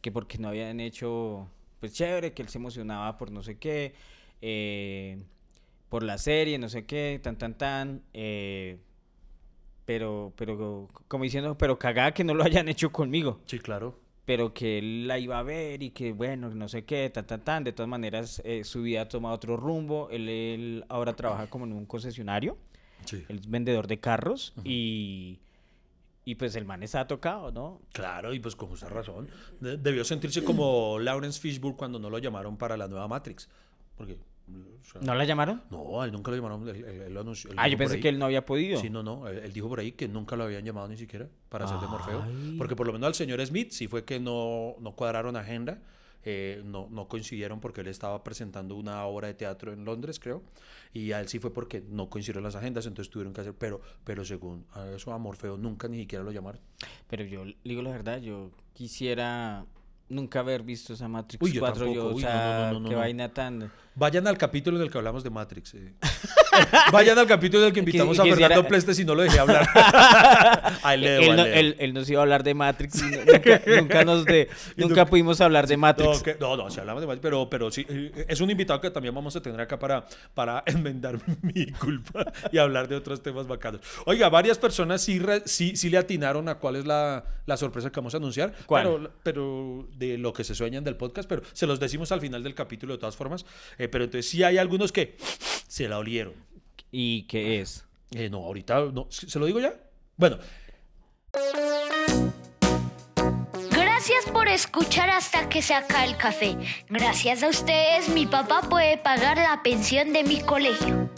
Que porque no habían hecho, pues chévere, que él se emocionaba por no sé qué. Eh por la serie, no sé qué, tan, tan, tan. Eh, pero, pero, como diciendo, pero cagada que no lo hayan hecho conmigo. Sí, claro. Pero que él la iba a ver y que, bueno, no sé qué, tan, tan, tan. De todas maneras, eh, su vida ha tomado otro rumbo. Él, ahora trabaja como en un concesionario. Sí. Él es vendedor de carros y... Y pues el man está tocado, ¿no? Claro, y pues con justa razón. Debió sentirse como Lawrence Fishburne cuando no lo llamaron para la nueva Matrix. Porque ¿No la llamaron? No, él nunca lo llamaron. ah, yo pensé que él no había podido. Sí, no, no. Él, dijo por ahí que nunca lo habían llamado ni siquiera para hacer de Morfeo. Porque por lo menos al señor Smith sí fue que no, no cuadraron agenda. Eh, no, no coincidieron porque él estaba presentando una obra de teatro en Londres, creo. Y a él sí fue porque no coincidieron las agendas, entonces tuvieron que hacer. Pero, pero según a eso, a Morfeo nunca ni siquiera lo llamaron. Pero yo digo la verdad, yo quisiera nunca haber visto esa Matrix 4. Yo, o sea, qué vaina tan. Vayan al capítulo en el que hablamos de Matrix. Eh. Vayan al capítulo en el que invitamos a Fernando Pleste si no lo dejé hablar. él, nos iba a hablar de Matrix nunca, nos de, nunca pudimos hablar de Matrix. No, no, si hablamos de Matrix, pero, pero sí, eh, es un invitado que también vamos a tener acá para, para enmendar mi culpa y hablar de otros temas bacanos. Oiga, varias personas sí, sí, sí le atinaron a cuál es la, la sorpresa que vamos a anunciar. Pero, pero de lo que se sueñan del podcast, pero se los decimos al final del capítulo de todas formas. Eh, pero entonces sí hay algunos que se la olieron. ¿Y qué es? Eh, no, ahorita no. ¿Se lo digo ya? Bueno. Gracias por escuchar hasta que se acabe el café. Gracias a ustedes mi papá puede pagar la pensión de mi colegio.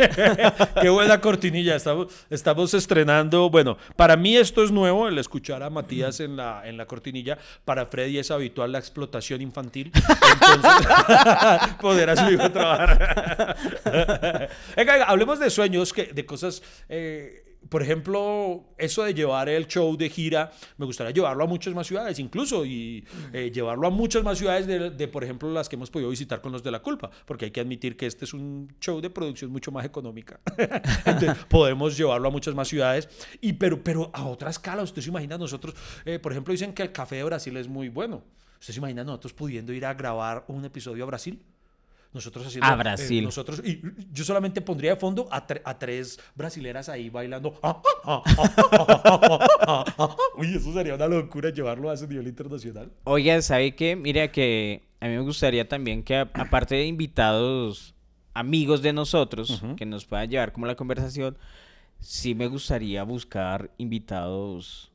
Qué buena cortinilla. Estamos, estrenando. Bueno, para mí esto es nuevo, el escuchar a Matías en la, en la cortinilla. Para Freddy es habitual la explotación infantil. Entonces, poder a su hijo trabajar. hablemos de sueños, que, de cosas. Eh, por ejemplo, eso de llevar el show de gira, me gustaría llevarlo a muchas más ciudades, incluso, y eh, llevarlo a muchas más ciudades de, por ejemplo, las que hemos podido visitar con los de la culpa, porque hay que admitir que este es un show de producción mucho más económica. Entonces, podemos llevarlo a muchas más ciudades, y, pero, pero a otra escala, usted se imagina, nosotros, eh, por ejemplo, dicen que el café de Brasil es muy bueno. ¿Usted se imagina nosotros pudiendo ir a grabar un episodio a Brasil? Nosotros haciendo. A Brasil. nosotros, y yo solamente pondría de fondo a, a tres brasileras ahí bailando. Uy, eso sería una locura llevarlo a ese nivel internacional. Oiga, ¿sabe qué? Mira que a mí me gustaría también que, aparte de invitados amigos de nosotros, que nos puedan llevar como la conversación, sí me gustaría buscar invitados.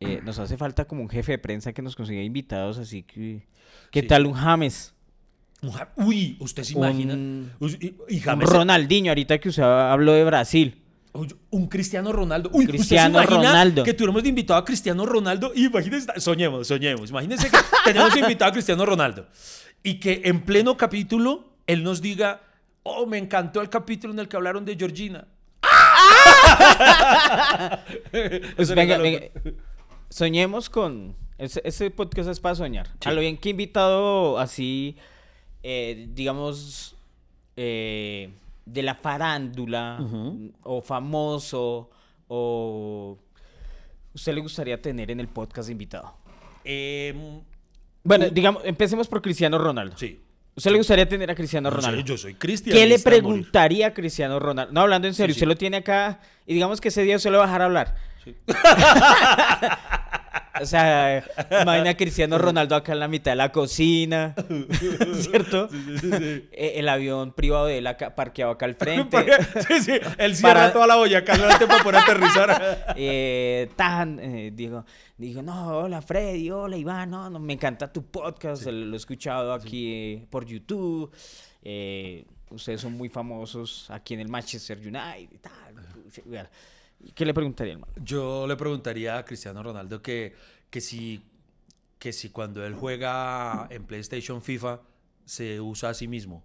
Eh, nos hace falta como un jefe de prensa que nos consiga invitados, así que. ¿Qué tal un James? Uy, usted se imagina. Un, Ronaldinho, ahorita que usted habló de Brasil. Un Cristiano Ronaldo. Uy, Cristiano Ronaldo. Que tuviéramos de invitado a Cristiano Ronaldo. Y imagínense, soñemos, soñemos. Imagínense que tenemos invitado a Cristiano Ronaldo. Y que en pleno capítulo él nos diga: Oh, me encantó el capítulo en el que hablaron de Georgina. pues venga, venga, soñemos con. Ese, podcast es para soñar. A lo bien que invitado así eh, digamos, eh, de la farándula o famoso o usted le gustaría tener en el podcast invitado? Em, Bueno, digamos, empecemos por Cristiano Ronaldo. sí. ¿Usted le gustaría tener a Cristiano Ronaldo? yo soy cristiano. ¿Qué le preguntaría a Cristiano Ronaldo? No, hablando en serio, sí. usted lo tiene acá y digamos que ese día usted lo va a dejar hablar. Sí. o sea, imagina a Cristiano Ronaldo acá en la mitad de la cocina, ¿cierto? Eh, El avión privado de él acá, parqueado acá al frente. sí, sí. Él cierra Para- toda la boyaca delante para poder aterrizar. Eh, tan, eh, digo, digo, no, hola Freddy, hola Iván, no, no, me encanta tu podcast, lo he escuchado aquí eh, por YouTube, eh, ustedes son muy famosos aquí en el Manchester United y tal. ¿Qué le preguntaría, hermano? Yo le preguntaría a Cristiano Ronaldo que, que, si, que si cuando él juega en PlayStation FIFA se usa a sí mismo.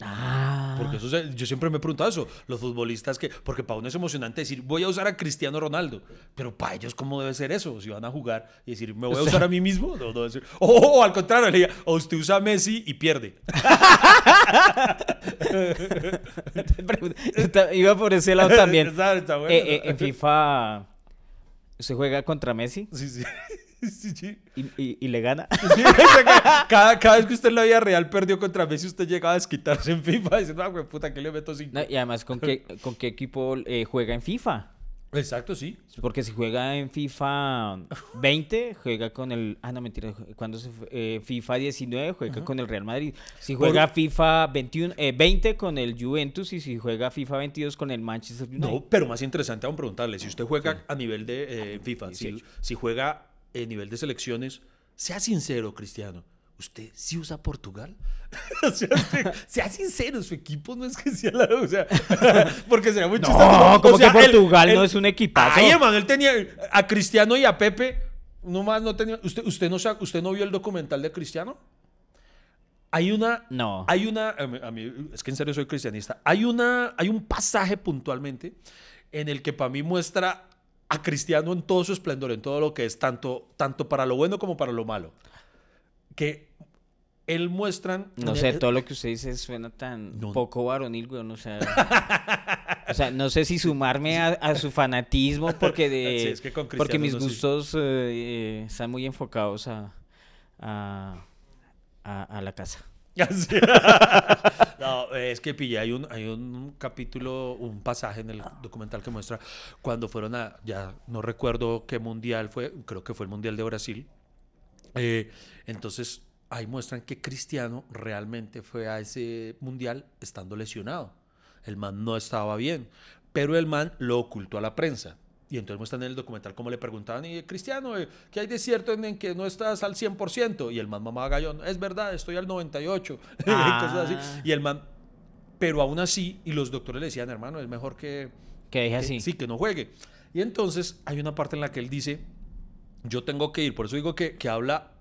Ah, Porque eso yo siempre me he preguntado eso. Los futbolistas que. Porque para uno es emocionante decir, voy a usar a Cristiano Ronaldo. Pero para ellos, ¿cómo debe ser eso? Si van a jugar y decir, ¿me voy a O sea- usar a mí mismo? No, no O, o al contrario, le diga, o usted usa a Messi y pierde. Iba por ese lado también. Está- está bueno, Eh, eh, en FIFA, ¿usted juega contra Messi Sí, sí. Sí, sí. y, y- y le gana? Sí, cada, cada vez que usted en la vida real perdió contra Messi, usted llegaba a desquitarse en FIFA diciendo, ah, güey, puta, que le meto cinco. No, y además, ¿con qué, con qué equipo eh, juega en FIFA? Exacto, sí. Porque si juega en FIFA 20, juega con el... Ah, no, mentira. Cuando se eh, FIFA 19 juega con el Real Madrid. Si juega FIFA 21, eh, 20 con el Juventus y si juega FIFA 22 con el Manchester United. No, pero más interesante aún preguntarle, si usted juega a nivel de eh, FIFA, si, 18. si juega a nivel de selecciones, sea sincero, Cristiano. ¿Usted sí usa Portugal? o sea, usted- sea sincero, su equipo no es que sea la... O sea, porque sería muy No, chistoso. O como sea, que Portugal no es un equipazo. Ay, hermano, él tenía a Cristiano y a Pepe, no más no tenía... ¿Usted, usted, no, ¿Usted no vio el documental de Cristiano? Hay una... No. Hay una... A mí- es que en serio soy cristianista. Hay, una, hay un pasaje puntualmente en el que para mí muestra a Cristiano en todo su esplendor, en todo lo que es, tanto, tanto para lo bueno como para lo malo. Que él muestran... No sé, todo lo que usted dice suena tan No. poco varonil, güey. O sea, o sea, no sé si sumarme a, a su fanatismo porque de Sí, es que con porque mis no, gustos eh, eh, están muy enfocados a, a- a la casa. Así. no, es que pillé, hay un, hay un capítulo, un pasaje en el documental que muestra cuando fueron a, ya no recuerdo qué mundial fue, creo que fue el Mundial de Brasil. Eh, entonces, ahí muestran que Cristiano realmente fue a ese mundial estando lesionado. El man no estaba bien, pero el man lo ocultó a la prensa. Y entonces muestran en el documental cómo le preguntaban, y Cristiano, eh, ¿qué hay de cierto en, en que no estás al 100%? Y el man mamá gallón, es verdad, estoy al 98%. y cosas así. Ah. Y el man, pero aún así, y los doctores le decían, hermano, es mejor que, Que deje así. sí, que no juegue. Y entonces hay una parte en la que él dice, yo tengo que ir, por eso digo que, que habla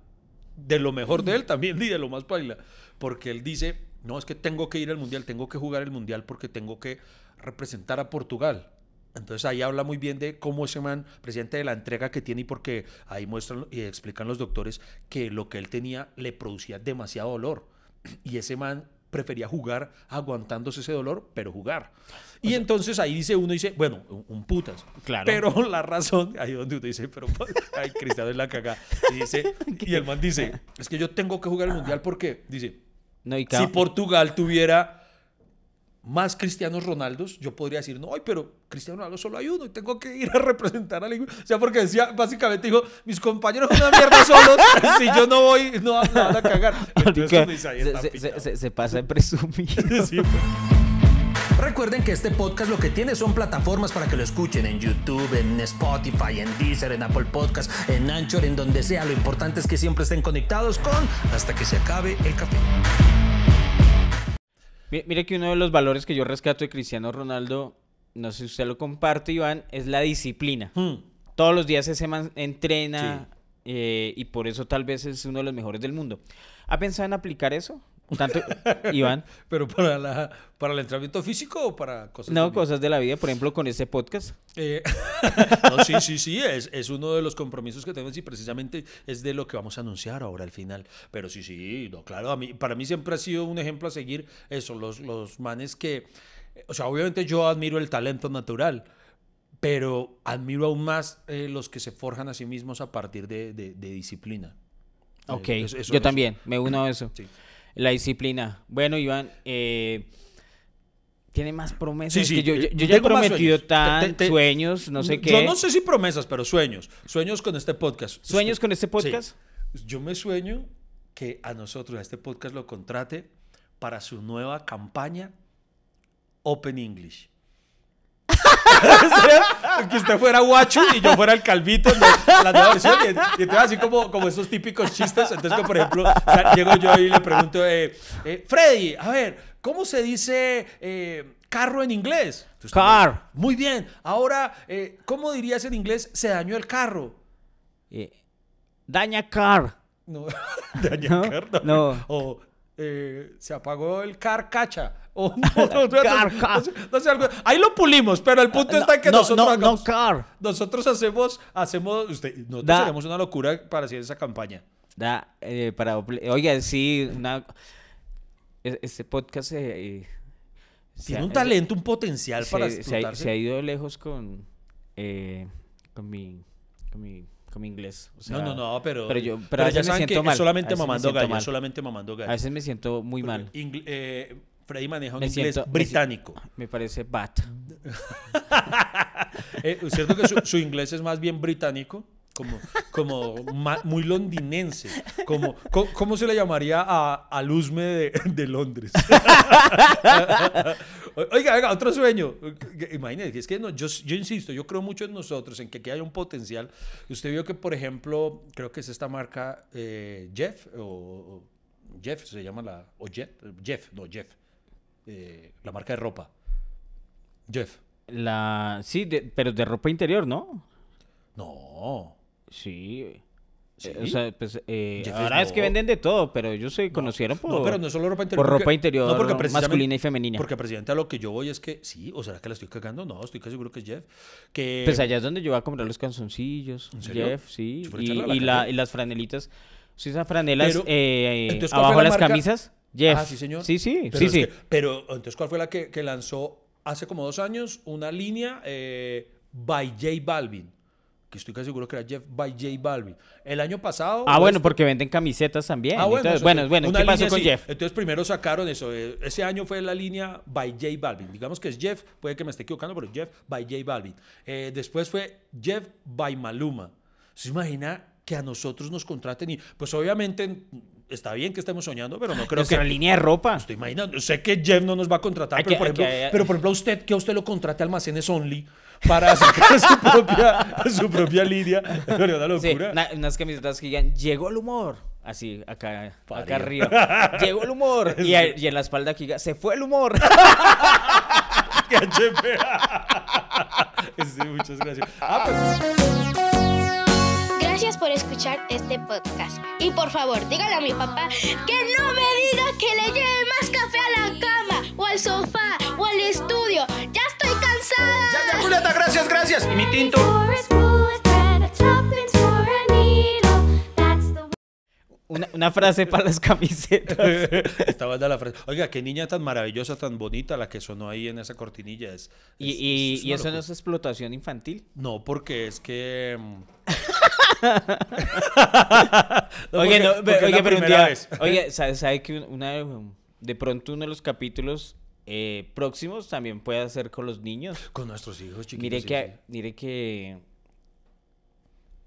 de lo mejor de él también y de lo más paila, porque él dice, no, es que tengo que ir al mundial, tengo que jugar el mundial porque tengo que representar a Portugal. Entonces ahí habla muy bien de cómo ese man, presidente de la entrega que tiene y porque ahí muestran y explican los doctores que lo que él tenía le producía demasiado dolor. Y ese man prefería jugar aguantándose ese dolor, pero jugar. Y entonces ahí dice uno, dice, bueno, un, un putas. Claro. Pero la razón, ahí donde uno dice, pero ay, Cristiano es la caga. Y dice, y el man dice, es que yo tengo que jugar el mundial porque, dice, No, y si Portugal tuviera más Cristianos Ronaldos, yo podría decir, no, ay, pero Cristiano Ronaldo solo hay uno y tengo que ir a representar al O sea, porque decía, básicamente dijo, mis compañeros son una mierda solos, si yo no voy, no, van a cagar. Entonces, se, se- se- se pasa de presumido. Sí, Recuerden que este podcast lo que tiene son plataformas para que lo escuchen en YouTube, en Spotify, en Deezer, en Apple Podcast, en Anchor, en donde sea. Lo importante es que siempre estén conectados con hasta que se acabe el café. Mi- Mire que uno de los valores que yo rescato de Cristiano Ronaldo, no sé si usted lo comparte, Iván, es la disciplina. Hmm. Todos los días ese man entrena eh, y por eso tal vez es uno de los mejores del mundo. ¿Ha pensado en aplicar eso? Tanto, Iván, Pero para, la, para el entrenamiento físico o para cosas no, de vida? cosas de la vida, por ejemplo, con este podcast. Eh, no, sí, sí, sí, es, es uno de los compromisos que tenemos y precisamente es de lo que vamos a anunciar ahora al final. Pero sí, sí, no, claro, a mí, para mí siempre ha sido un ejemplo a seguir eso, los, los manes que, o sea, obviamente yo admiro el talento natural, pero admiro aún más eh, los que se forjan a sí mismos a partir de, de- de disciplina. Ok, Eh, eso- eso- yo eso- también, me uno a eso. Sí. La disciplina. Bueno, Iván, eh, tiene más promesas. Sí, Es sí, que yo, yo- yo ya he prometido sueños. tan Te- te- sueños, no sé qué. Yo no sé si promesas, pero sueños. Sueños con este podcast. ¿Sueños con este podcast? Sí. Yo me sueño que a nosotros, a este podcast, lo contrate para su nueva campaña Open English. que usted fuera guacho y yo fuera el calvito en la, la nueva versión. Y, y entonces así como, como esos típicos chistes. Entonces, que, por ejemplo, o sea, llego yo y le pregunto, eh, eh, Freddy, a ver, ¿cómo se dice eh, carro en inglés? Entonces, Car. Muy bien. Ahora, ¿cómo dirías en inglés se dañó el carro? Daña car. No, daña No, carro. no. O eh, se apagó el carcacha. O no, no, sé- algo- Ahí lo pulimos, pero el punto está en que no, nosotros no, no hagamos- car. nosotros hacemos, hacemos, usted, nosotros Da- haremos una locura para hacer esa campaña. Da, eh, para, oiga, sí, una, este podcast eh, Tiene un talento, un potencial para se, se ha, explotarse. se ha ido lejos con, con, mi, con, mi, con mi inglés. o sea, no, no, no, pero, pero yo- pero a ya veces me siento mal, solamente mamando gallo, mal. solamente mamando gallo. A veces me siento muy mal. Ingl- eh, Freddy maneja un Me inglés siento- británico. Me parece bad. Eh, ¿Es cierto que su, su inglés es más bien británico? Como, como muy londinense. Como, co- ¿Cómo se le llamaría a, al Usme de, de Londres? oiga, oiga, otro sueño. Imagínese, es que no, yo, yo insisto, yo creo mucho en nosotros, en que aquí hay un potencial. Usted vio que, por ejemplo, creo que es esta marca eh, Jeff, o, o Jeff se llama la, o Jeff, Jeff, no, Jeff, eh, la marca de ropa. Jeff. La, sí, de- pero de ropa interior, ¿no? No. Sí. ¿Sí? Eh, O sea, pues eh, ahora es es que no. venden de todo, pero ellos se conocieron por, No, pero no solo ropa interior. por ropa interior no, porque masculina y femenina. Porque presidente a lo que yo voy es que, sí, o será que la estoy cagando, no, estoy casi seguro que es Jeff. Que, Pues allá es donde yo voy a comprar los calzoncillos. ¿En serio? Jeff, sí. Y, echarle a la y la- calle. y las franelitas. ¿Sí esas franelas Pero, eh, entonces, ¿cuál abajo la las marca? camisas? Jeff. Ah, sí, señor. Sí, sí, Pero sí, sí. que- pero, entonces, ¿cuál fue la que, que lanzó hace como dos años? Una línea eh, by J Balvin. Que estoy casi seguro que era Jeff by J Balvin. El año pasado. Ah, bueno, este- porque venden camisetas también. Ah, bueno, Entonces, bueno, bueno, ¿qué pasó con así. Jeff? Entonces primero sacaron eso. eh, Ese año fue la línea by J Balvin. Digamos que es Jeff, puede que me esté equivocando, pero Jeff by J Balvin. Eh, después fue Jeff by Maluma. ¿Se imagina que a nosotros nos contraten? Y pues obviamente está bien que estemos soñando, pero no creo Nuestra que... línea de ropa. Estoy imaginando, sé que Jeff no nos va a contratar, pero, que- por ejemplo, que- pero por ejemplo a usted, que a usted lo contrate a Almacenes Only para sacar su propia, su propia línea. Sería una Sí, locura. una- unas camisetas que digan, llegó el humor. Así, acá, acá arriba. llegó el humor. Y, a- y en la espalda que diga, se fue el humor. que HP. Sí, muchas gracias. Ah, pues, por escuchar este podcast. Y por favor, dígale a mi papá que no me diga que le lleve más café a la cama, o al sofá, o al estudio. ¡Ya estoy cansada! ya, ya, Julieta, gracias, gracias. Y mi tinto. Una, una frase para las camisetas. Estaba dando la frase. Oiga, qué niña tan maravillosa, tan bonita la que sonó ahí en esa cortinilla. Es, Y, es- y, es y una eso no es explotación infantil. No, porque es que. mm, oye, no, oye, pero un primera día, vez. oye, ¿sabe, sabe que una, de pronto uno de los capítulos eh, próximos también puede ser con los niños? Con nuestros hijos chiquitos. Mire sí, que, sí. mire que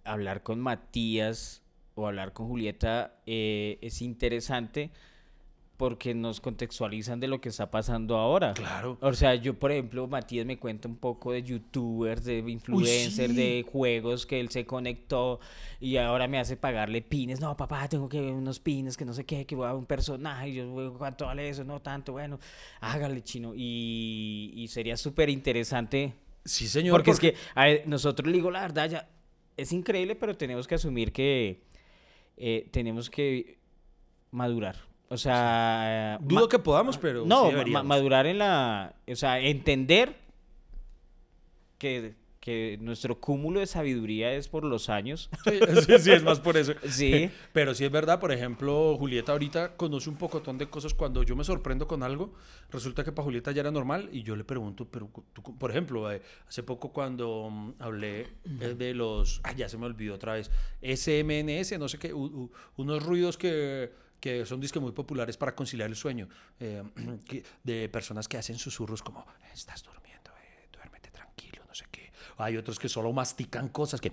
hablar con Matías o hablar con Julieta eh, es interesante porque nos contextualizan de lo que está pasando ahora. Claro. O sea, yo, por ejemplo, Matías me cuenta un poco de youtubers, de influencers, sí. de juegos que él se conectó y ahora me hace pagarle pines. No, papá, tengo que unos pines, que no sé qué, que voy a un personaje. Y yo, "Güey, ¿cuánto vale eso? No tanto, bueno, hágale, chino. Y, y sería súper interesante Sí, señor. porque, es que a ver, nosotros le digo la verdad, ya es increíble, pero tenemos que asumir que eh, tenemos que madurar. O sea, Dudo que podamos, pero. no, sí ma- madurar en la, o sea, entender que, que nuestro cúmulo de sabiduría es por los años. Sí, sí, sí, es más por eso. Sí. Pero sí es verdad, por ejemplo, Julieta ahorita conoce un pocotón de cosas. Cuando yo me sorprendo con algo, resulta que para Julieta ya era normal y yo le pregunto, pero tú, por ejemplo, eh, hace poco cuando mm, hablé eh, de los, ay, ya se me olvidó otra vez, SMNS, no sé qué, u- u- unos ruidos que, que son disque muy populares para conciliar el sueño, eh, que- de personas que hacen susurros como, estás durmiendo, eh, duérmete tranquilo, no sé qué. Hay otros que solo mastican cosas que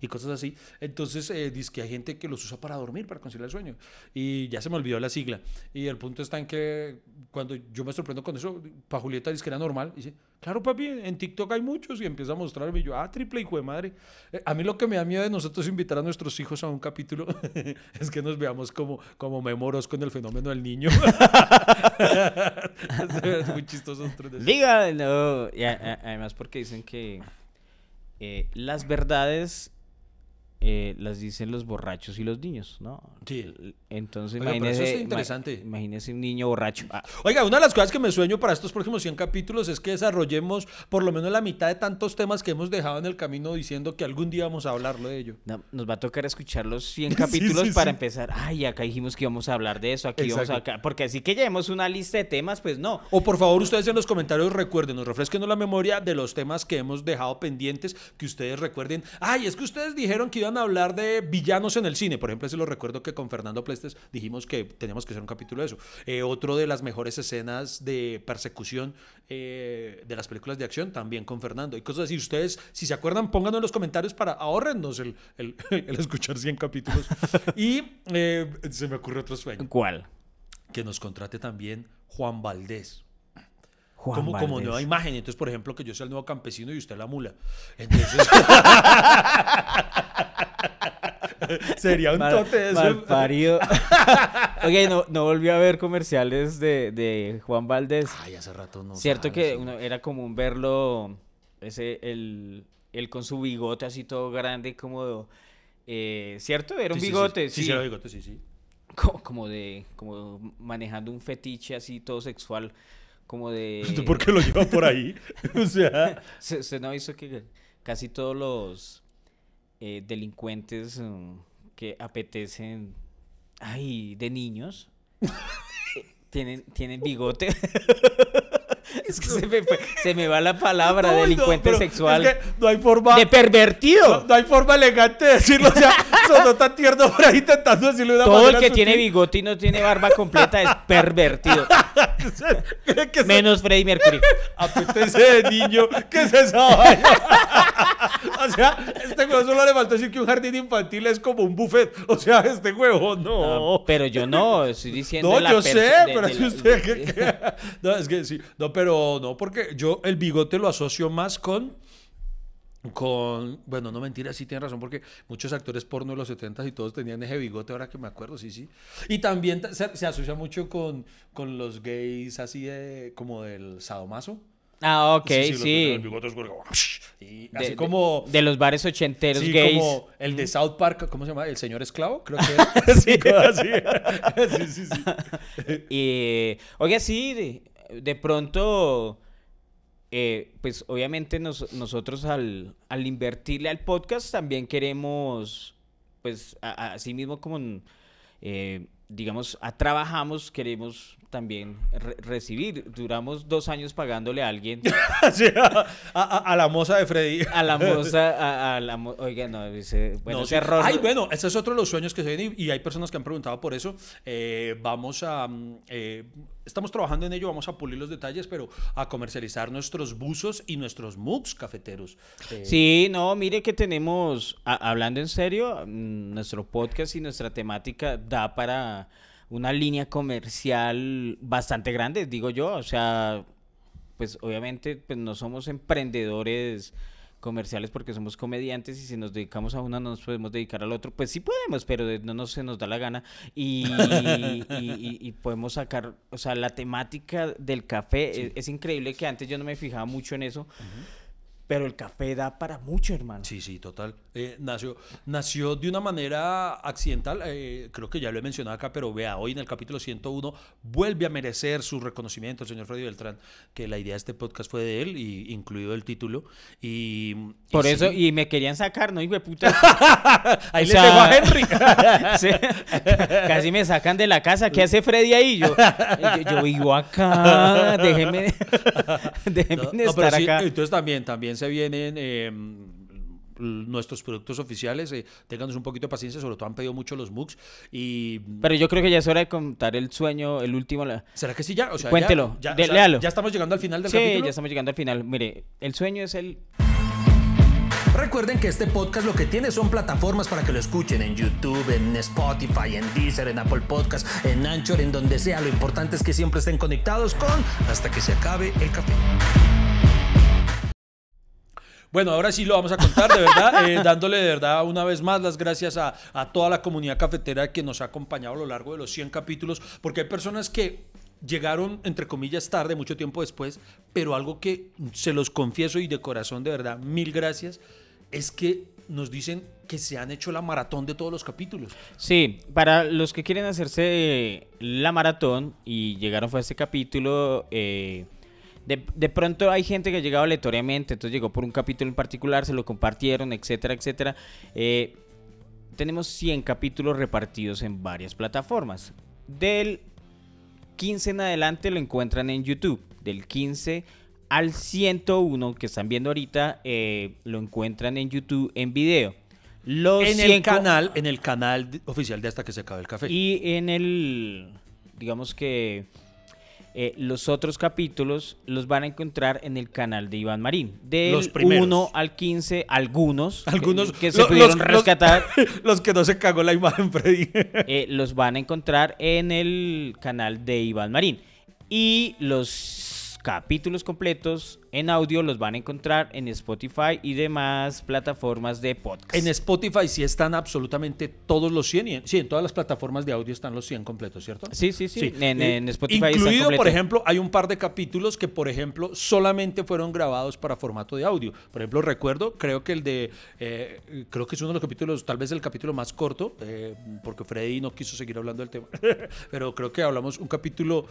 y cosas así. Entonces, eh, dice que hay gente que los usa para dormir, para conciliar el sueño. Y ya se me olvidó la sigla. Y el punto está en que cuando yo me sorprendo con eso, para Julieta dice que era normal. Y dice, claro, papi, en TikTok hay muchos. Y empieza a mostrarme. Y yo, ah, triple hijo de madre. Eh, a mí lo que me da miedo de nosotros invitar a nuestros hijos a un capítulo es que nos veamos como, como memoros con el fenómeno del niño. es muy chistoso. Diga, no. y además porque dicen que eh, las verdades eh, las dicen los borrachos y los niños, ¿no? Sí. Entonces, Oiga, eso imagínese, está ima- interesante. imagínese un niño borracho. Ah, Oiga, una de las cosas que me sueño para estos próximos 100 capítulos es que desarrollemos por lo menos la mitad de tantos temas que hemos dejado en el camino diciendo que algún día vamos a hablarlo de ello. no, nos va a tocar escuchar los 100 Sí, capítulos sí, para sí. empezar. Ay, acá dijimos que íbamos a hablar de eso, aquí vamos a Exacto. acá. Porque así que llevemos una lista de temas, pues no. O por favor, ustedes en los comentarios recuerden, nos refresquen la memoria de los temas que hemos dejado pendientes, que ustedes recuerden. Ay, es que ustedes dijeron que iban a hablar de villanos en el cine. Por ejemplo, ese lo recuerdo que con Fernando Plestes dijimos que teníamos que hacer un capítulo de eso. Eh, otro de las mejores escenas de persecución eh, de las películas de acción, también con Fernando. Y cosas así. Ustedes, si se acuerdan, pónganlo en los comentarios para ahorrennos el, el- el escuchar 100 capítulos. y eh, se me ocurre otro sueño. ¿Cuál? Que nos contrate también Juan Valdés Juan como, como nueva imagen. Entonces, por ejemplo, que yo sea el nuevo campesino y usted la mula. Entonces, sería un Mal- tote eso. malparido. Oye, no, no volvió a ver comerciales de, de Juan Valdés. Ay, hace rato no. Cierto que uno- era común verlo, ese, el, él con su bigote así todo grande, como, eh, ¿cierto? Era un Sí, bigote, Sí, sí. sí, era bigote, sí, sí. como, como de, como manejando un fetiche así todo sexual, como de... ¿Usted por qué lo lleva por ahí? o sea, Se, se no hizo que casi todos los eh, delincuentes mm, que apetecen, ay, de niños, tienen, tienen bigote. es que se me, fue- se me va la palabra, no, delincuente sexual. Es que no hay forma. De pervertido. no, no hay forma elegante de decirlo. O sea, sonó tan tierno por ahí intentando decirlo de una Todo el que tiene bigote y no tiene barba completa es pervertido. que Menos Freddie Mercury. apetece de niño. ¿Qué es esa vaina? o sea, este huevo solo le faltó decir que un jardín infantil es como un buffet. O sea, este huevo no. No, pero yo no, estoy diciendo No, la yo sé, de- pero es que usted. ¿qué- qué? No, es que sí. No, pero no, porque yo el bigote lo asocio más con. Con. Bueno, no mentira, sí tiene razón, porque muchos actores porno de los 70 y todos tenían ese bigote, ahora que me acuerdo, sí, sí. Y también ta- se, se asocia mucho con, con los gays así de. como del sadomaso. Ah, ok, los sí. tienen el bigote oscuro, como, y De- así de- como. De, los bares ochenteros Sí, gays. como el de South Park, ¿cómo se llama? El señor esclavo, creo que sí, así. sí, sí, sí. Y, oiga, sí, de, de pronto, eh, pues obviamente nos- nosotros al, al invertirle al podcast también queremos, pues así mismo como, eh, digamos, a, trabajamos, queremos también re- recibir. Duramos dos años pagándole a alguien, Sí, a, a- a la moza de Freddy. a la moza, a, a la mo- oiga, no, ese, bueno, No, ese sí. error. Ay, bueno, ese es otro de los sueños que se ven y, y hay personas que han preguntado por eso. Eh, vamos a... mm, eh, estamos trabajando en ello, vamos a pulir los detalles, pero a comercializar nuestros buzos y nuestros mugs cafeteros. Eh, Sí, no, mire que tenemos, hablando en serio, mm, nuestro podcast y nuestra temática da para una línea comercial bastante grande, digo yo. O sea, pues obviamente pues no somos emprendedores comerciales porque somos comediantes y si nos dedicamos a una no nos podemos dedicar al otro, pues sí podemos, pero no nos se nos da la gana. Y, y- y- y podemos sacar, o sea, la temática del café es, es increíble que antes yo no me fijaba mucho en eso pero el café da para mucho, hermano. Sí, sí, total. Eh, nació, nació de una manera accidental, eh, creo que ya lo he mencionado acá, pero vea, hoy en el capítulo 101 vuelve a merecer su reconocimiento el señor Freddy Beltrán, que la idea de este podcast fue de él, y, incluido el título. Y, y Por sí, eso, y me querían sacar, ¿no? Hijo de puta. ahí o le sea, pegó a Henry. Sí. Casi me sacan de la casa. ¿Qué hace Freddy ahí? Yo, yo, yo vivo acá. Déjeme, déjeme No, no, pero estar sí, acá. entonces también, también se vienen eh, nuestros productos oficiales. Eh, ténganos un poquito de paciencia, sobre todo han pedido mucho los MOOCs. Y Pero yo creo que ya es hora de contar el sueño, el último. la- ¿será que sí ya? O sea, Cuéntelo, ya, ya, de- o sea, léalo. ya estamos llegando al final del Sí, capítulo. ya estamos llegando al final. Mire, el sueño es el Recuerden que este podcast lo que tiene son plataformas para que lo escuchen en YouTube, en Spotify, en Deezer, en Apple Podcast, en Anchor, en donde sea. Lo importante es que siempre estén conectados con hasta que se acabe el café. Bueno, ahora sí lo vamos a contar, de verdad, eh, dándole de verdad una vez más las gracias a, a toda la comunidad cafetera que nos ha acompañado a lo largo de los 100 capítulos, porque hay personas que llegaron, entre comillas, tarde, mucho tiempo después, pero algo que se los confieso y de corazón, de verdad, mil gracias, es que nos dicen que se han hecho la maratón de todos los capítulos. Sí, para los que quieren hacerse la maratón y llegaron fue a este capítulo, eh, de, de pronto hay gente que ha llegado aleatoriamente, entonces llegó por un capítulo en particular, se lo compartieron, etcétera, etcétera. Eh, tenemos 100 capítulos repartidos en varias plataformas. Del 15 en adelante lo encuentran en YouTube. Del 15 al 101 que están viendo ahorita eh, lo encuentran en YouTube en video. Los En 100 el canal, en el canal oficial de Hasta que se acabe el café. y en el, digamos que eh, los otros capítulos los van a encontrar en el canal de Iván Marín. Del Los primeros. 1 al 15, algunos, que- Algunos que, se lo- pudieron los- rescatar, los que no se cagó la imagen, Freddy. eh, los van a encontrar en el canal de Iván Marín. Y los capítulos completos en audio los van a encontrar en Spotify y demás plataformas de podcast. En Spotify sí están absolutamente todos los 100. y en- sí, en todas las plataformas de audio están los 100 completos, ¿cierto? Sí, sí, sí. En, en Spotify Incluido, por ejemplo, hay un par de capítulos que, por ejemplo, solamente fueron grabados para formato de audio. Por ejemplo, recuerdo, creo que el de, eh, creo que es uno de los capítulos, tal vez el capítulo más corto, eh, porque Freddy no quiso seguir hablando del tema, pero creo que hablamos un capítulo,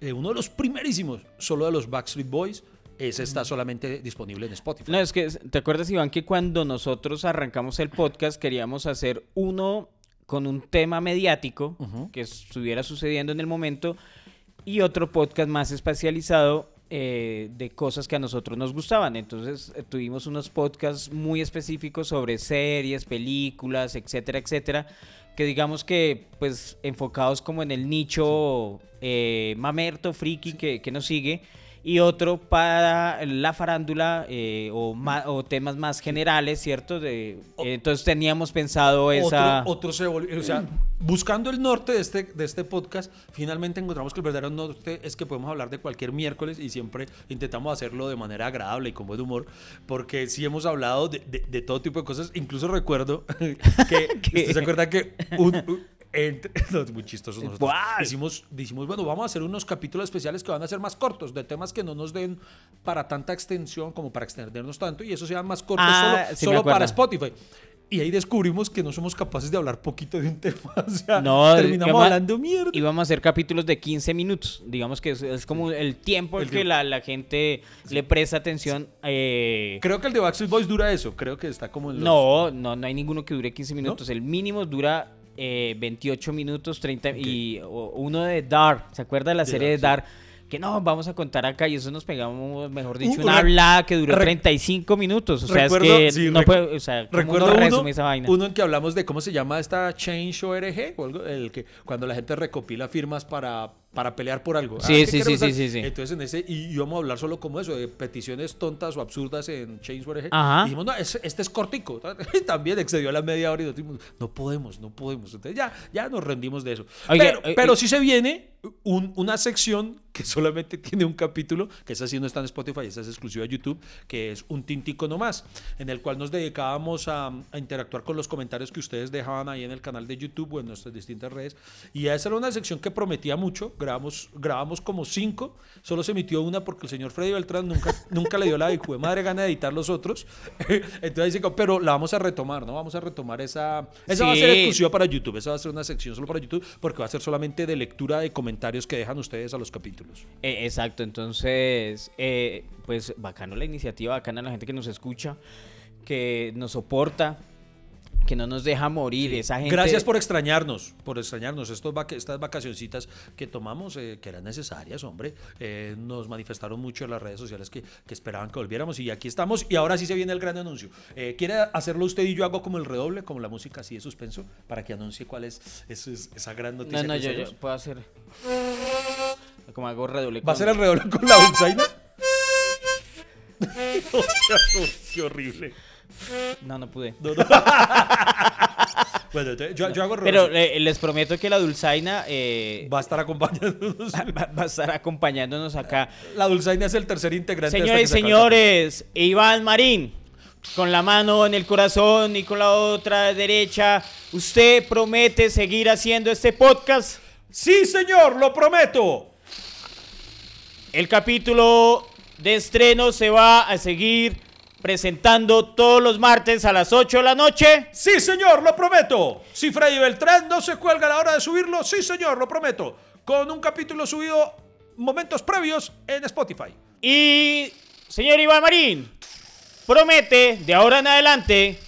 eh, uno de los primerísimos, solo de los Backstreet Boys. Ese está solamente disponible en Spotify. No, es que, ¿te acuerdas, Iván, que cuando nosotros arrancamos el podcast queríamos hacer uno con un tema mediático que estuviera sucediendo en el momento y otro podcast más especializado eh, de cosas que a nosotros nos gustaban. Entonces eh, tuvimos unos podcasts muy específicos sobre series, películas, etcétera, etcétera, que digamos que pues enfocados como en el nicho eh, mamerto, friki que, que nos sigue. Y otro para la farándula eh, o, ma- o temas más generales, ¿cierto? De, eh, entonces teníamos pensado esa... Otro, otro se volvió, o sea, buscando el norte de este, de este podcast, finalmente encontramos que el verdadero norte es que podemos hablar de cualquier miércoles y siempre intentamos hacerlo de manera agradable y con buen humor, porque sí hemos hablado de, de- de todo tipo de cosas. Incluso recuerdo que, ¿usted se acuerda que un- entre- no, es muy chistoso nosotros ¿Cuál? decimos, decimos, bueno, vamos a hacer unos capítulos especiales que van a ser más cortos, de temas que no nos den para tanta extensión como para extendernos tanto, y eso sean más cortos Ah, solo, sí me solo para. Spotify. Y ahí descubrimos que no somos capaces de hablar poquito de un tema. O sea, No, terminamos hablando mierda. Y vamos a hacer capítulos de 15 minutos. Digamos que es, es como el tiempo El el que la gente le presta atención. eh, Creo que el de Backstreet Boys dura eso. Creo que está como en los... no, no, no hay ninguno que dure 15 minutos. El mínimo dura eh, 28 minutos, 30. Y o- uno de Dark. ¿Se acuerda de la De serie de Dark, Dark? Que no, vamos a contar acá y eso nos pegamos, mejor dicho, Uh, una re- hablada que duró re- 35 minutos. O sea, Recuerdo- es que sí, no puede, o sea, ¿cómo Recuerdo uno uno, resume esa vaina? uno en que hablamos de cómo se llama esta Change.org o algo, el que cuando la gente recopila firmas para, para pelear por algo. Sí, ¿qué sí, sí, sí, sí, sí. Entonces en ese, y íbamos a hablar solo como eso, de peticiones tontas o absurdas en Change.org. Ajá. Y dijimos, no, es- este es cortico. También excedió la media hora y dijimos, no podemos, no podemos. Entonces ya, ya nos rendimos de eso. Oiga, pero, eh, pero eh, sí se viene un- una sección que solamente tiene un capítulo, que esa sí no está en Spotify, esa es exclusiva de YouTube, que es un tintico nomás, en el cual nos dedicábamos a, a interactuar con los comentarios que ustedes dejaban ahí en el canal de YouTube o en nuestras distintas redes. Y esa era una sección que prometía mucho, grabamos, grabamos como cinco, solo se emitió una porque el señor Freddy Beltrán nunca, nunca le dio la de madre gana de editar los otros. Entonces dice, pero la vamos a retomar, ¿no? Vamos a retomar esa. Esa va a ser exclusiva para YouTube, esa va a ser una sección solo para YouTube porque va a ser solamente de lectura de comentarios que dejan ustedes a los capítulos. Eh, exacto, entonces, eh, pues bacano la iniciativa, bacana la gente que nos escucha, que nos soporta, que no nos deja morir, esa gente... Gracias por extrañarnos, por extrañarnos. Estos vaca- estas vacacioncitas que tomamos, eh, que eran necesarias, hombre, eh, nos manifestaron mucho en las redes sociales que, que esperaban que volviéramos y aquí estamos. Y ahora sí se viene el gran anuncio. Eh, ¿Quiere hacerlo usted y yo hago como el redoble, como la música así de suspenso, para que anuncie cuál es, ese- esa gran noticia? No, no, yo, yo puedo hacer... Como hago redoble. ¿Va a con- ser el redoble con la no, qué horrible. No, no pude. No, no. bueno, entonces, yo, yo hago Pero eh, les prometo que la dulzaina eh, Va a estar acompañándonos. va, va a estar acompañándonos acá. La dulzaina es el tercer integrante. Señores y señores, Iván Marín, con la mano en el corazón y con la otra derecha, ¿usted promete seguir haciendo este podcast? Sí, señor, lo prometo. El capítulo de estreno se va a seguir presentando todos los martes a las 8 de la noche. Sí, señor, lo prometo. Si Freddy Beltrán no se cuelga a la hora de subirlo, sí, señor, lo prometo. Con un capítulo subido momentos previos en Spotify. Y, señor Iván Marín, promete de ahora en adelante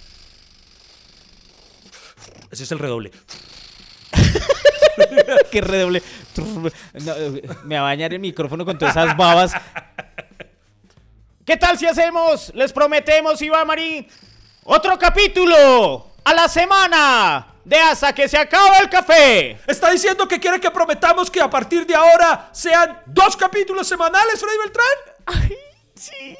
Ese es el redoble. que redoble. No, me va a bañar el micrófono con todas esas babas. ¿Qué tal si hacemos? Les prometemos, Iván Marín, otro capítulo a la semana de hasta que se acabe el café. ¿Está diciendo que quiere que prometamos que a partir de ahora sean dos capítulos semanales, Freddy Beltrán? Sí.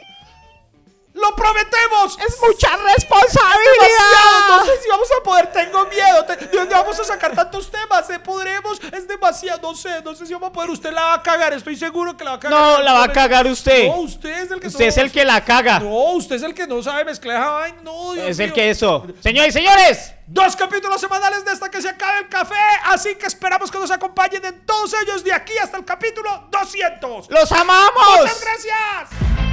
¡Lo prometemos! Es mucha demasiado, responsabilidad. no sé si vamos a poder, tengo miedo. ¿De dónde vamos a sacar tantos temas? ¿Se podremos? Es demasiado, no sé, no sé si vamos a poder. Usted la va a cagar, estoy seguro que la va a cagar. No, la va a cagar usted. No, usted es el que Usted es no- el que la caga. No, usted es el que no sabe mezclar vaina. No, Dios Es el que eso. Señores y señores, Dos capítulos semanales de hasta que se acabe el café. Así que esperamos que nos acompañen en todos ellos de aquí hasta el capítulo 200. los amamos. ¡Muchas gracias!